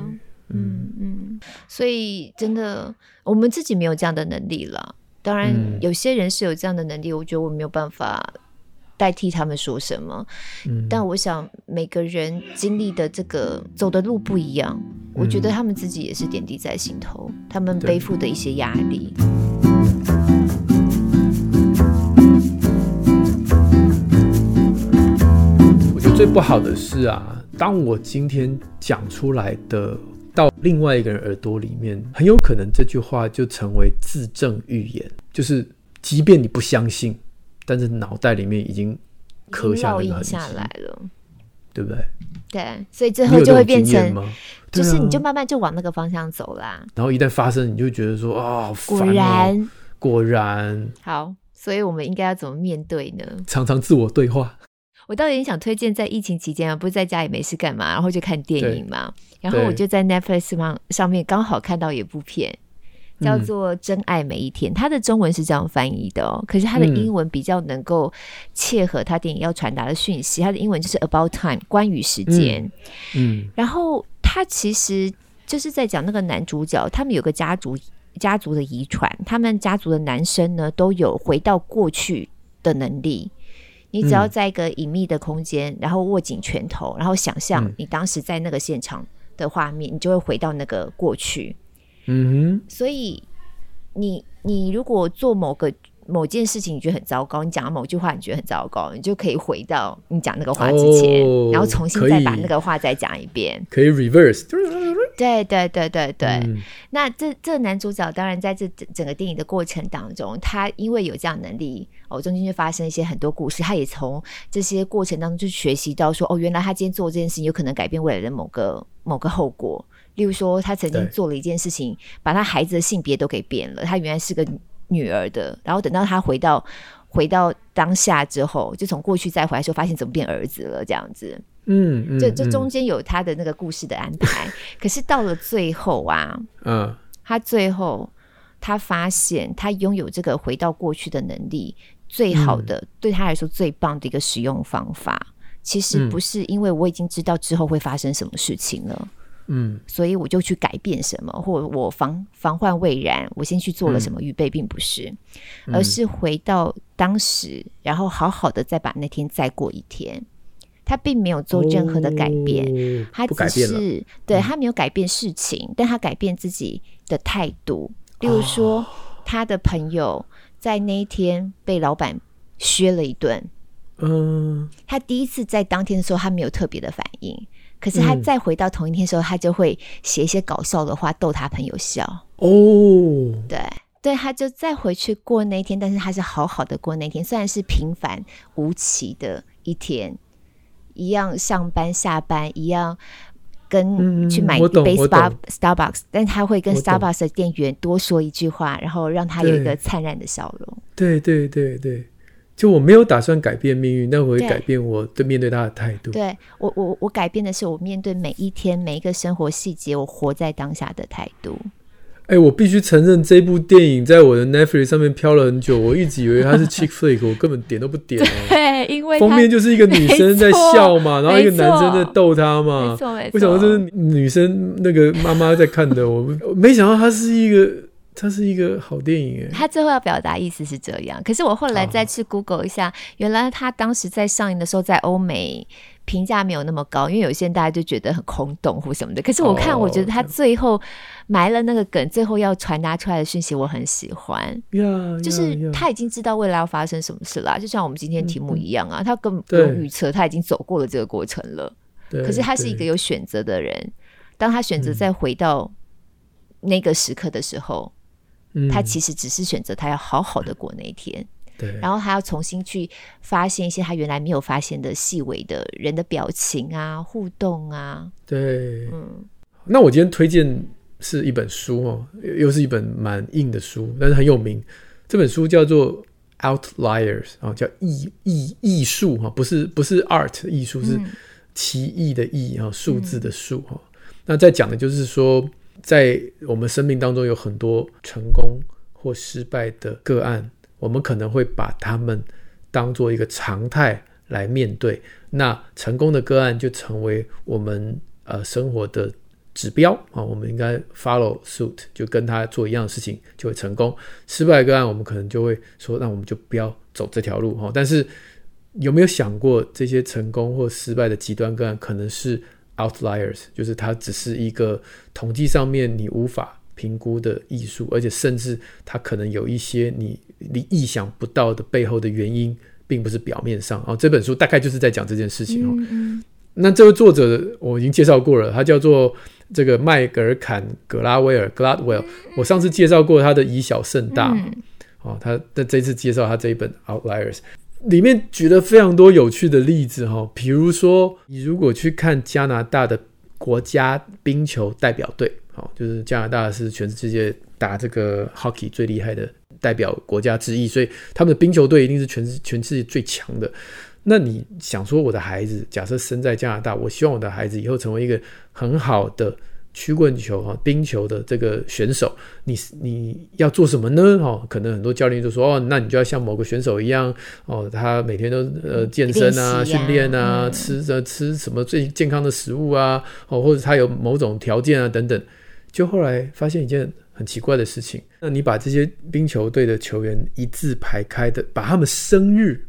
嗯嗯，所以真的我们自己没有这样的能力了。当然，有些人是有这样的能力，我觉得我没有办法。代替他们说什么？嗯，但我想每个人经历的这个走的路不一样，嗯，我觉得他们自己也是点滴在心头，他们背负的一些压力。我觉得最不好的是啊，当我今天讲出来的到另外一个人耳朵里面，很有可能这句话就成为自证预言，就是即便你不相信。但是脑袋里面已经刻下来了，对不对？对，所以最后就会变成，就是你就慢慢就往那个方向走啦。啊、然后一旦发生，你就会觉得说啊、哦，果然，果然。好，所以我们应该要怎么面对呢？常常自我对话。我倒有点想推荐，在疫情期间啊，不是在家里没事干嘛，然后就看电影嘛。然后我就在 Netflix 上上面刚好看到一部片。叫做《真爱每一天》，它的中文是这样翻译的哦。可是它的英文比较能够切合它电影要传达的讯息。它的英文就是 About Time，关于时间。嗯，然后它其实就是在讲那个男主角，他们有个家族家族的遗传，他们家族的男生呢都有回到过去的能力。你只要在一个隐秘的空间，然后握紧拳头，然后想象你当时在那个现场的画面，你就会回到那个过去。嗯哼，所以你你如果做某个某件事情，你觉得很糟糕，你讲了某句话，你觉得很糟糕，你就可以回到你讲那个话之前，哦、然后重新再把那个话再讲一遍，可以 reverse。对对对对对。嗯、那这这男主角当然在这整整个电影的过程当中，他因为有这样能力，哦，中间就发生一些很多故事，他也从这些过程当中就学习到说，哦，原来他今天做这件事情有可能改变未来的某个某个后果。例如说，他曾经做了一件事情，把他孩子的性别都给变了。他原来是个女儿的，然后等到他回到回到当下之后，就从过去再回来的时候，发现怎么变儿子了这样子。嗯，嗯，这这中间有他的那个故事的安排。可是到了最后啊，嗯，他最后他发现他拥有这个回到过去的能力，最好的、嗯、对他来说最棒的一个使用方法，其实不是因为我已经知道之后会发生什么事情了。嗯，所以我就去改变什么，或我防防患未然，我先去做了什么预备，并不是，嗯、而是回到当时，然后好好的再把那天再过一天。他并没有做任何的改变，哦、他只是对他没有改变事情，嗯、但他改变自己的态度。例如说，哦、他的朋友在那一天被老板削了一顿，嗯，他第一次在当天的时候，他没有特别的反应。可是他再回到同一天的时候，嗯、他就会写一些搞笑的话逗他朋友笑。哦，对对，他就再回去过那一天，但是他是好好的过那一天，虽然是平凡无奇的一天，一样上班下班，一样跟去买一杯 Star Starbucks，但他会跟 Starbucks 的店员多说一句话，然后让他有一个灿烂的笑容。对对对对。就我没有打算改变命运，但我会改变我对面对他的态度。对我，我我改变的是我面对每一天每一个生活细节，我活在当下的态度。哎、欸，我必须承认，这部电影在我的 Netflix 上面飘了很久。我一直以为它是 chick flick，我根本点都不点。对，因为封面就是一个女生在笑嘛，然后一个男生在逗她嘛。没错没错。为什么这是女生那个妈妈在看的？我没想到它是一个。它是一个好电影诶，他最后要表达意思是这样，可是我后来再去 Google 一下，哦、原来他当时在上映的时候，在欧美评价没有那么高，因为有些人大家就觉得很空洞或什么的。可是我看，我觉得他最后埋了那个梗，哦、最后要传达出来的讯息，我很喜欢。Yeah, 就是他已经知道未来要发生什么事了，就像我们今天题目一样啊，嗯、他根本不用预测，他已经走过了这个过程了。可是他是一个有选择的人，当他选择再回到那个时刻的时候。他其实只是选择他要好好的过那一天，对，然后他要重新去发现一些他原来没有发现的细微的人的表情啊、互动啊，对，嗯。那我今天推荐是一本书哦，又是一本蛮硬的书，但是很有名。这本书叫做《Outliers》啊，叫艺艺艺术哈，不是不是 art 艺术，是奇异的异哈，数字的数哈。嗯、那在讲的就是说。在我们生命当中有很多成功或失败的个案，我们可能会把他们当做一个常态来面对。那成功的个案就成为我们呃生活的指标啊，我们应该 follow suit，就跟他做一样的事情就会成功。失败个案，我们可能就会说，那我们就不要走这条路哈。但是有没有想过，这些成功或失败的极端个案可能是？Outliers 就是它只是一个统计上面你无法评估的艺术，而且甚至它可能有一些你你意想不到的背后的原因，并不是表面上。哦，这本书大概就是在讲这件事情哦。嗯嗯，那这位作者我已经介绍过了，他叫做这个麦格尔坎格拉威尔 （Gladwell）。我上次介绍过他的《以小胜大》嗯，哦，他在这次介绍他这一本 Outliers。里面举了非常多有趣的例子哈，比如说你如果去看加拿大的国家冰球代表队，好，就是加拿大是全世界打这个 hockey 最厉害的代表国家之一，所以他们的冰球队一定是全全世界最强的。那你想说，我的孩子假设生在加拿大，我希望我的孩子以后成为一个很好的。曲棍球哈，冰球的这个选手，你你要做什么呢？哦，可能很多教练就说哦，那你就要像某个选手一样哦，他每天都呃健身啊、训练啊、嗯、吃着吃什么最健康的食物啊，哦，或者他有某种条件啊等等。就后来发现一件很奇怪的事情，那你把这些冰球队的球员一字排开的，把他们生日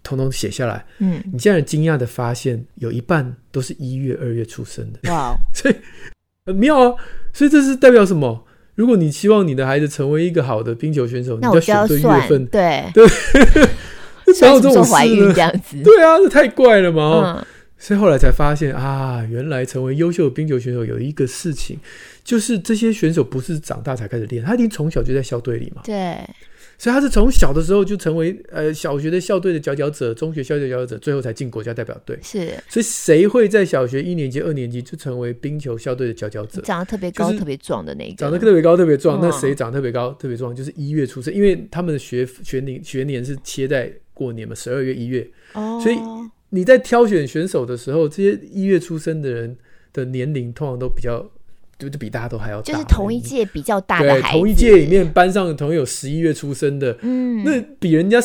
哦，统统写下来，嗯，你竟然惊讶的发现，有一半都是一月、二月出生的，哇，所以。很妙啊，所以这是代表什么？如果你希望你的孩子成为一个好的冰球选手，你就要选对月份，对对，哪有这种怀孕这样子？对啊，这太怪了嘛！嗯、所以后来才发现啊，原来成为优秀的冰球选手有一个事情，就是这些选手不是长大才开始练，他一定从小就在校队里嘛。对。所以他是从小的时候就成为呃小学的校队的佼佼者，中学校队佼佼者，最后才进国家代表队。是，所以谁会在小学一年级、二年级就成为冰球校队的佼佼者？长得特别高、就是、特别壮的那个。长得特别高、特别壮，嗯、那谁长得特别高、特别壮？就是一月出生，因为他们的学学年学年是切在过年嘛，十二月、一月。哦。所以你在挑选选手的时候，这些一月出生的人的年龄通常都比较就就比大家都还要大，就是同一届比较大的孩子，对，同一届里面班上同样有十一月出生的，嗯，那比人家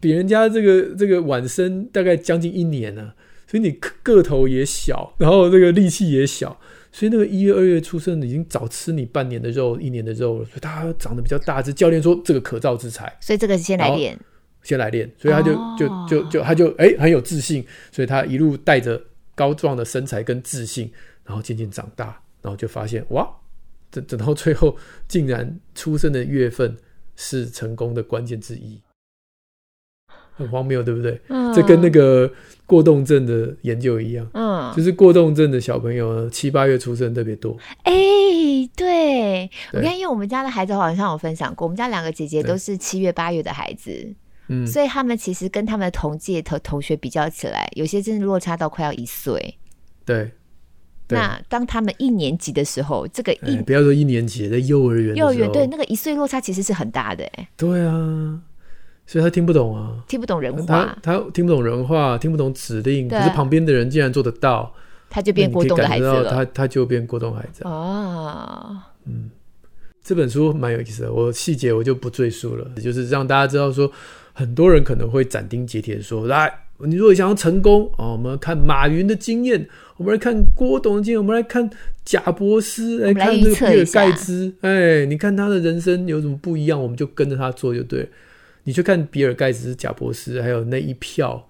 比人家这个这个晚生大概将近一年呢、啊，所以你个头也小，然后这个力气也小，所以那个一月二月出生的已经早吃你半年的肉，一年的肉了，所以他长得比较大只。教练说这个可造之材，所以这个先来练，先来练，所以他就、哦、就就就他就哎、欸、很有自信，所以他一路带着高壮的身材跟自信，然后渐渐长大。然后就发现哇，等等到最后，竟然出生的月份是成功的关键之一，很荒谬，对不对？嗯，这跟那个过动症的研究一样，嗯，就是过动症的小朋友七八月出生特别多。哎，对，我看，因为我们家的孩子好像有分享过，我们家两个姐姐都是七月八月的孩子，嗯，所以他们其实跟他们的同届同同学比较起来，有些真的落差到快要一岁。对。那当他们一年级的时候，这个一、欸、不要说一年级，在幼儿园，幼儿园对那个一岁落差其实是很大的哎。对啊，所以他听不懂啊，听不懂人话，他，他听不懂人话，听不懂指令，可是旁边的人竟然做得到，他就变过动的孩子了。他他就变过动孩子哦。嗯，这本书蛮有意思的，我细节我就不赘述了，就是让大家知道说，很多人可能会斩钉截铁的说来。你如果想要成功哦，我们看马云的经验，我们来看郭董的经验，我们来看贾博士，来看那个比尔盖茨，哎，你看他的人生有什么不一样，我们就跟着他做就对。你去看比尔盖茨、贾博士，还有那一票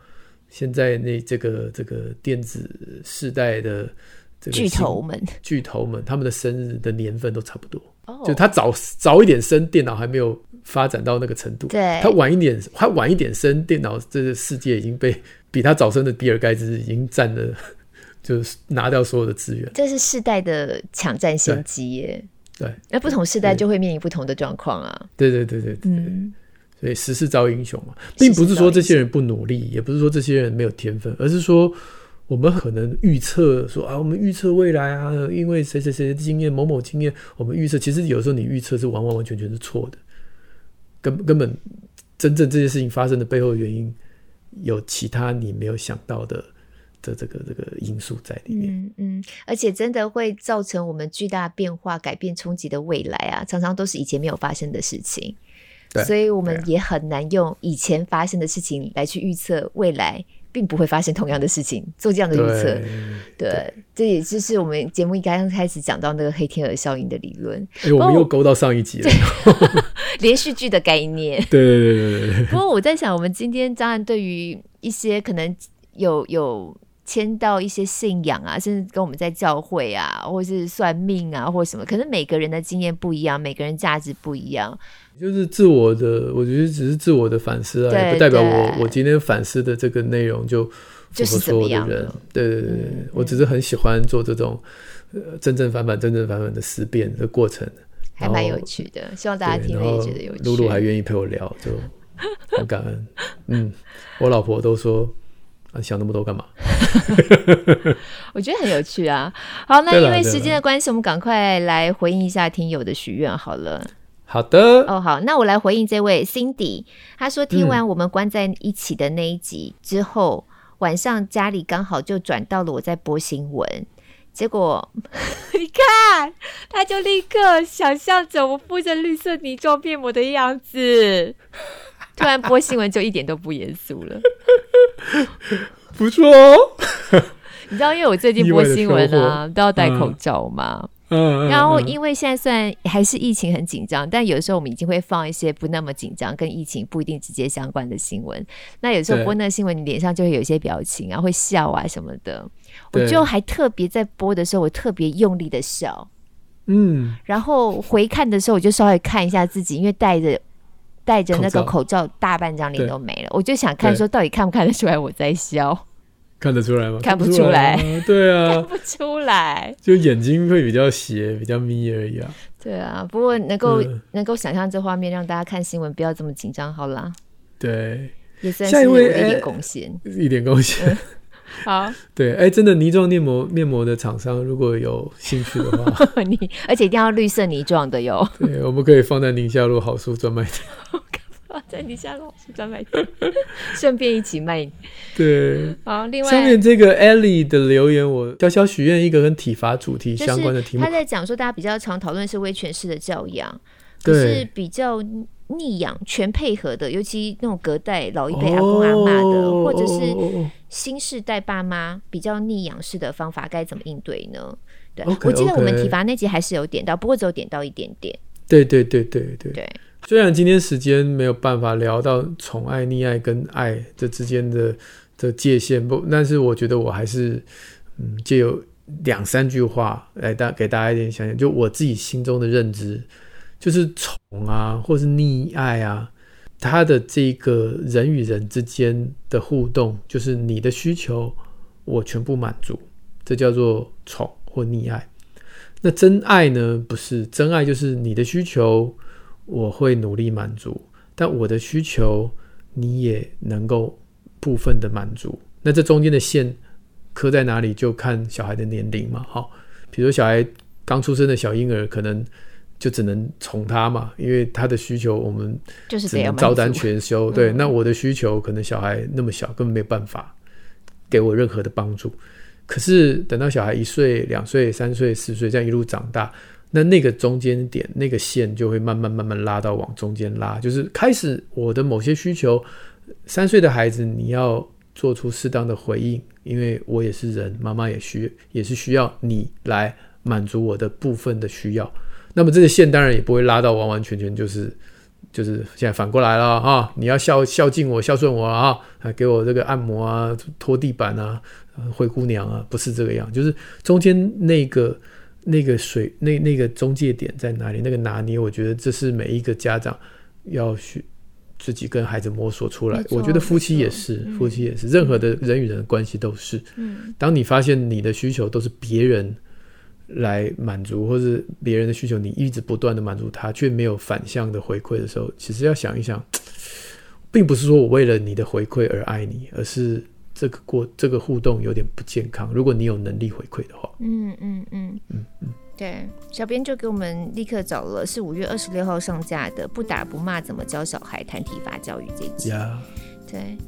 现在那这个这个电子世代的这个巨头们，巨头们，他们的生日的年份都差不多。Oh. 就他早早一点生，电脑还没有发展到那个程度。对，他晚一点，他晚一点生，电脑这个世界已经被比他早生的比尔盖茨已经占了，就是拿掉所有的资源。这是世代的抢占先机耶。对，那不同世代就会面临不同的状况啊。对对对对对，嗯，所以时势造英雄嘛，并不是说这些人不努力，也不是说这些人没有天分，而是说。我们可能预测说啊，我们预测未来啊，因为谁谁谁的经验，某某经验，我们预测，其实有时候你预测是完完完全全是错的，根根本真正这件事情发生的背后的原因，有其他你没有想到的的这个这个因素在里面。嗯嗯，而且真的会造成我们巨大变化、改变、冲击的未来啊，常常都是以前没有发生的事情，所以我们也很难用以前发生的事情来去预测未来。并不会发生同样的事情，做这样的预测，对，对，这也就是我们节目一刚开始讲到那个黑天鹅效应的理论。哎、欸，我们又勾到上一集了，连续剧的概念。对对对对对。不过我在想，我们今天当然对于一些可能有有牵到一些信仰啊，甚至跟我们在教会啊，或是算命啊，或什么，可能每个人的经验不一样，每个人价值不一样。就是自我的，我觉得只是自我的反思啊，也不代表我我今天反思的这个内容就符合所有的人。对对对，嗯、我只是很喜欢做这种呃正正反反、正正反反的思辨的过程，还蛮有趣的。希望大家听了也觉得有趣。露露还愿意陪我聊，就很感恩。嗯，我老婆都说啊，想那么多干嘛？我觉得很有趣啊。好，那因为时间的关系，我们赶快来回应一下听友的许愿好了。好的哦，好，那我来回应这位 Cindy，他说听完我们关在一起的那一集之后，嗯、晚上家里刚好就转到了我在播新闻，结果 你看，他就立刻想象着我敷着绿色泥状面膜的样子，突然播新闻就一点都不严肃了，不错哦。你知道，因为我最近播新闻啊，都要戴口罩嘛。嗯嗯，然后因为现在虽然还是疫情很紧张，但有的时候我们已经会放一些不那么紧张、跟疫情不一定直接相关的新闻。那有时候播那个新闻，你脸上就会有一些表情啊，会笑啊什么的。我就还特别在播的时候，我特别用力的笑。嗯，然后回看的时候，我就稍微看一下自己，因为戴着戴着那个口罩，大半张脸都没了，我就想看说到底看不看得出来我在笑。看得出来吗？看不出来，对啊，看不出来，就眼睛会比较斜，比较眯而已啊。对啊，不过能够、嗯、能够想象这画面，让大家看新闻不要这么紧张，好啦。对，也算是有一点贡献，一点贡献、嗯。好，对，哎、欸，真的泥状面膜面膜的厂商，如果有兴趣的话，你而且一定要绿色泥状的哟。对，我们可以放在宁夏路好书专卖店。在宁夏路好书专卖店，顺便一起卖。对，好，另外下面这个 Ellie 的留言，我小小许愿一个跟体罚主题相关的题目。他在讲说，大家比较常讨论是威权式的教养，可是比较溺养全配合的，尤其那种隔代老一辈阿公阿妈的，哦、或者是新世代爸妈比较溺养式的方法，该怎么应对呢？对，okay, 我记得我们体罚那集还是有点到，不过只有点到一点点。对对对对对。对虽然今天时间没有办法聊到宠爱、溺爱跟爱这之间的的界限，不，但是我觉得我还是嗯，借由两三句话来大给大家一点想想，就我自己心中的认知，就是宠啊，或是溺爱啊，他的这个人与人之间的互动，就是你的需求我全部满足，这叫做宠或溺爱。那真爱呢？不是真爱，就是你的需求。我会努力满足，但我的需求你也能够部分的满足。那这中间的线刻在哪里，就看小孩的年龄嘛。好，比如小孩刚出生的小婴儿，可能就只能宠他嘛，因为他的需求我们就是只能照单全收。对，那我的需求可能小孩那么小，根本没有办法给我任何的帮助。可是等到小孩一岁、两岁、三岁、四岁，这样一路长大。那那个中间点，那个线就会慢慢慢慢拉到往中间拉，就是开始我的某些需求，三岁的孩子你要做出适当的回应，因为我也是人，妈妈也需也是需要你来满足我的部分的需要。那么这个线当然也不会拉到完完全全就是就是现在反过来了啊，你要孝孝敬我，孝顺我啊，还给我这个按摩啊，拖地板啊，灰姑娘啊，不是这个样，就是中间那个。那个水，那那个中介点在哪里？那个拿捏，我觉得这是每一个家长要去自己跟孩子摸索出来。我觉得夫妻也是，夫妻也是，任何的人与人的关系都是。嗯，当你发现你的需求都是别人来满足，或是别人的需求你一直不断的满足他，却没有反向的回馈的时候，其实要想一想，并不是说我为了你的回馈而爱你，而是。这个过这个互动有点不健康。如果你有能力回馈的话，嗯嗯嗯嗯嗯，对，小编就给我们立刻找了，是五月二十六号上架的《不打不骂怎么教小孩谈体罚教育》这一集。Yeah. 对。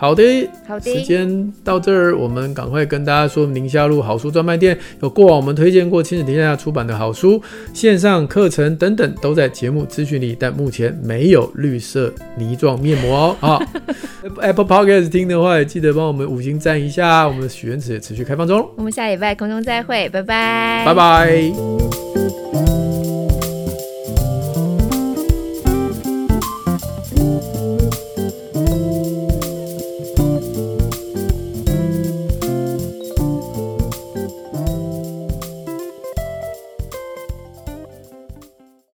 好的，好的，时间到这儿，我们赶快跟大家说，宁夏路好书专卖店有过往我们推荐过亲子天下出版的好书、线上课程等等，都在节目资讯里，但目前没有绿色泥状面膜哦。啊，Apple Podcast 听的话，也记得帮我们五星赞一下，我们的许愿池也持续开放中。我们下礼拜空中再会，拜拜，拜拜。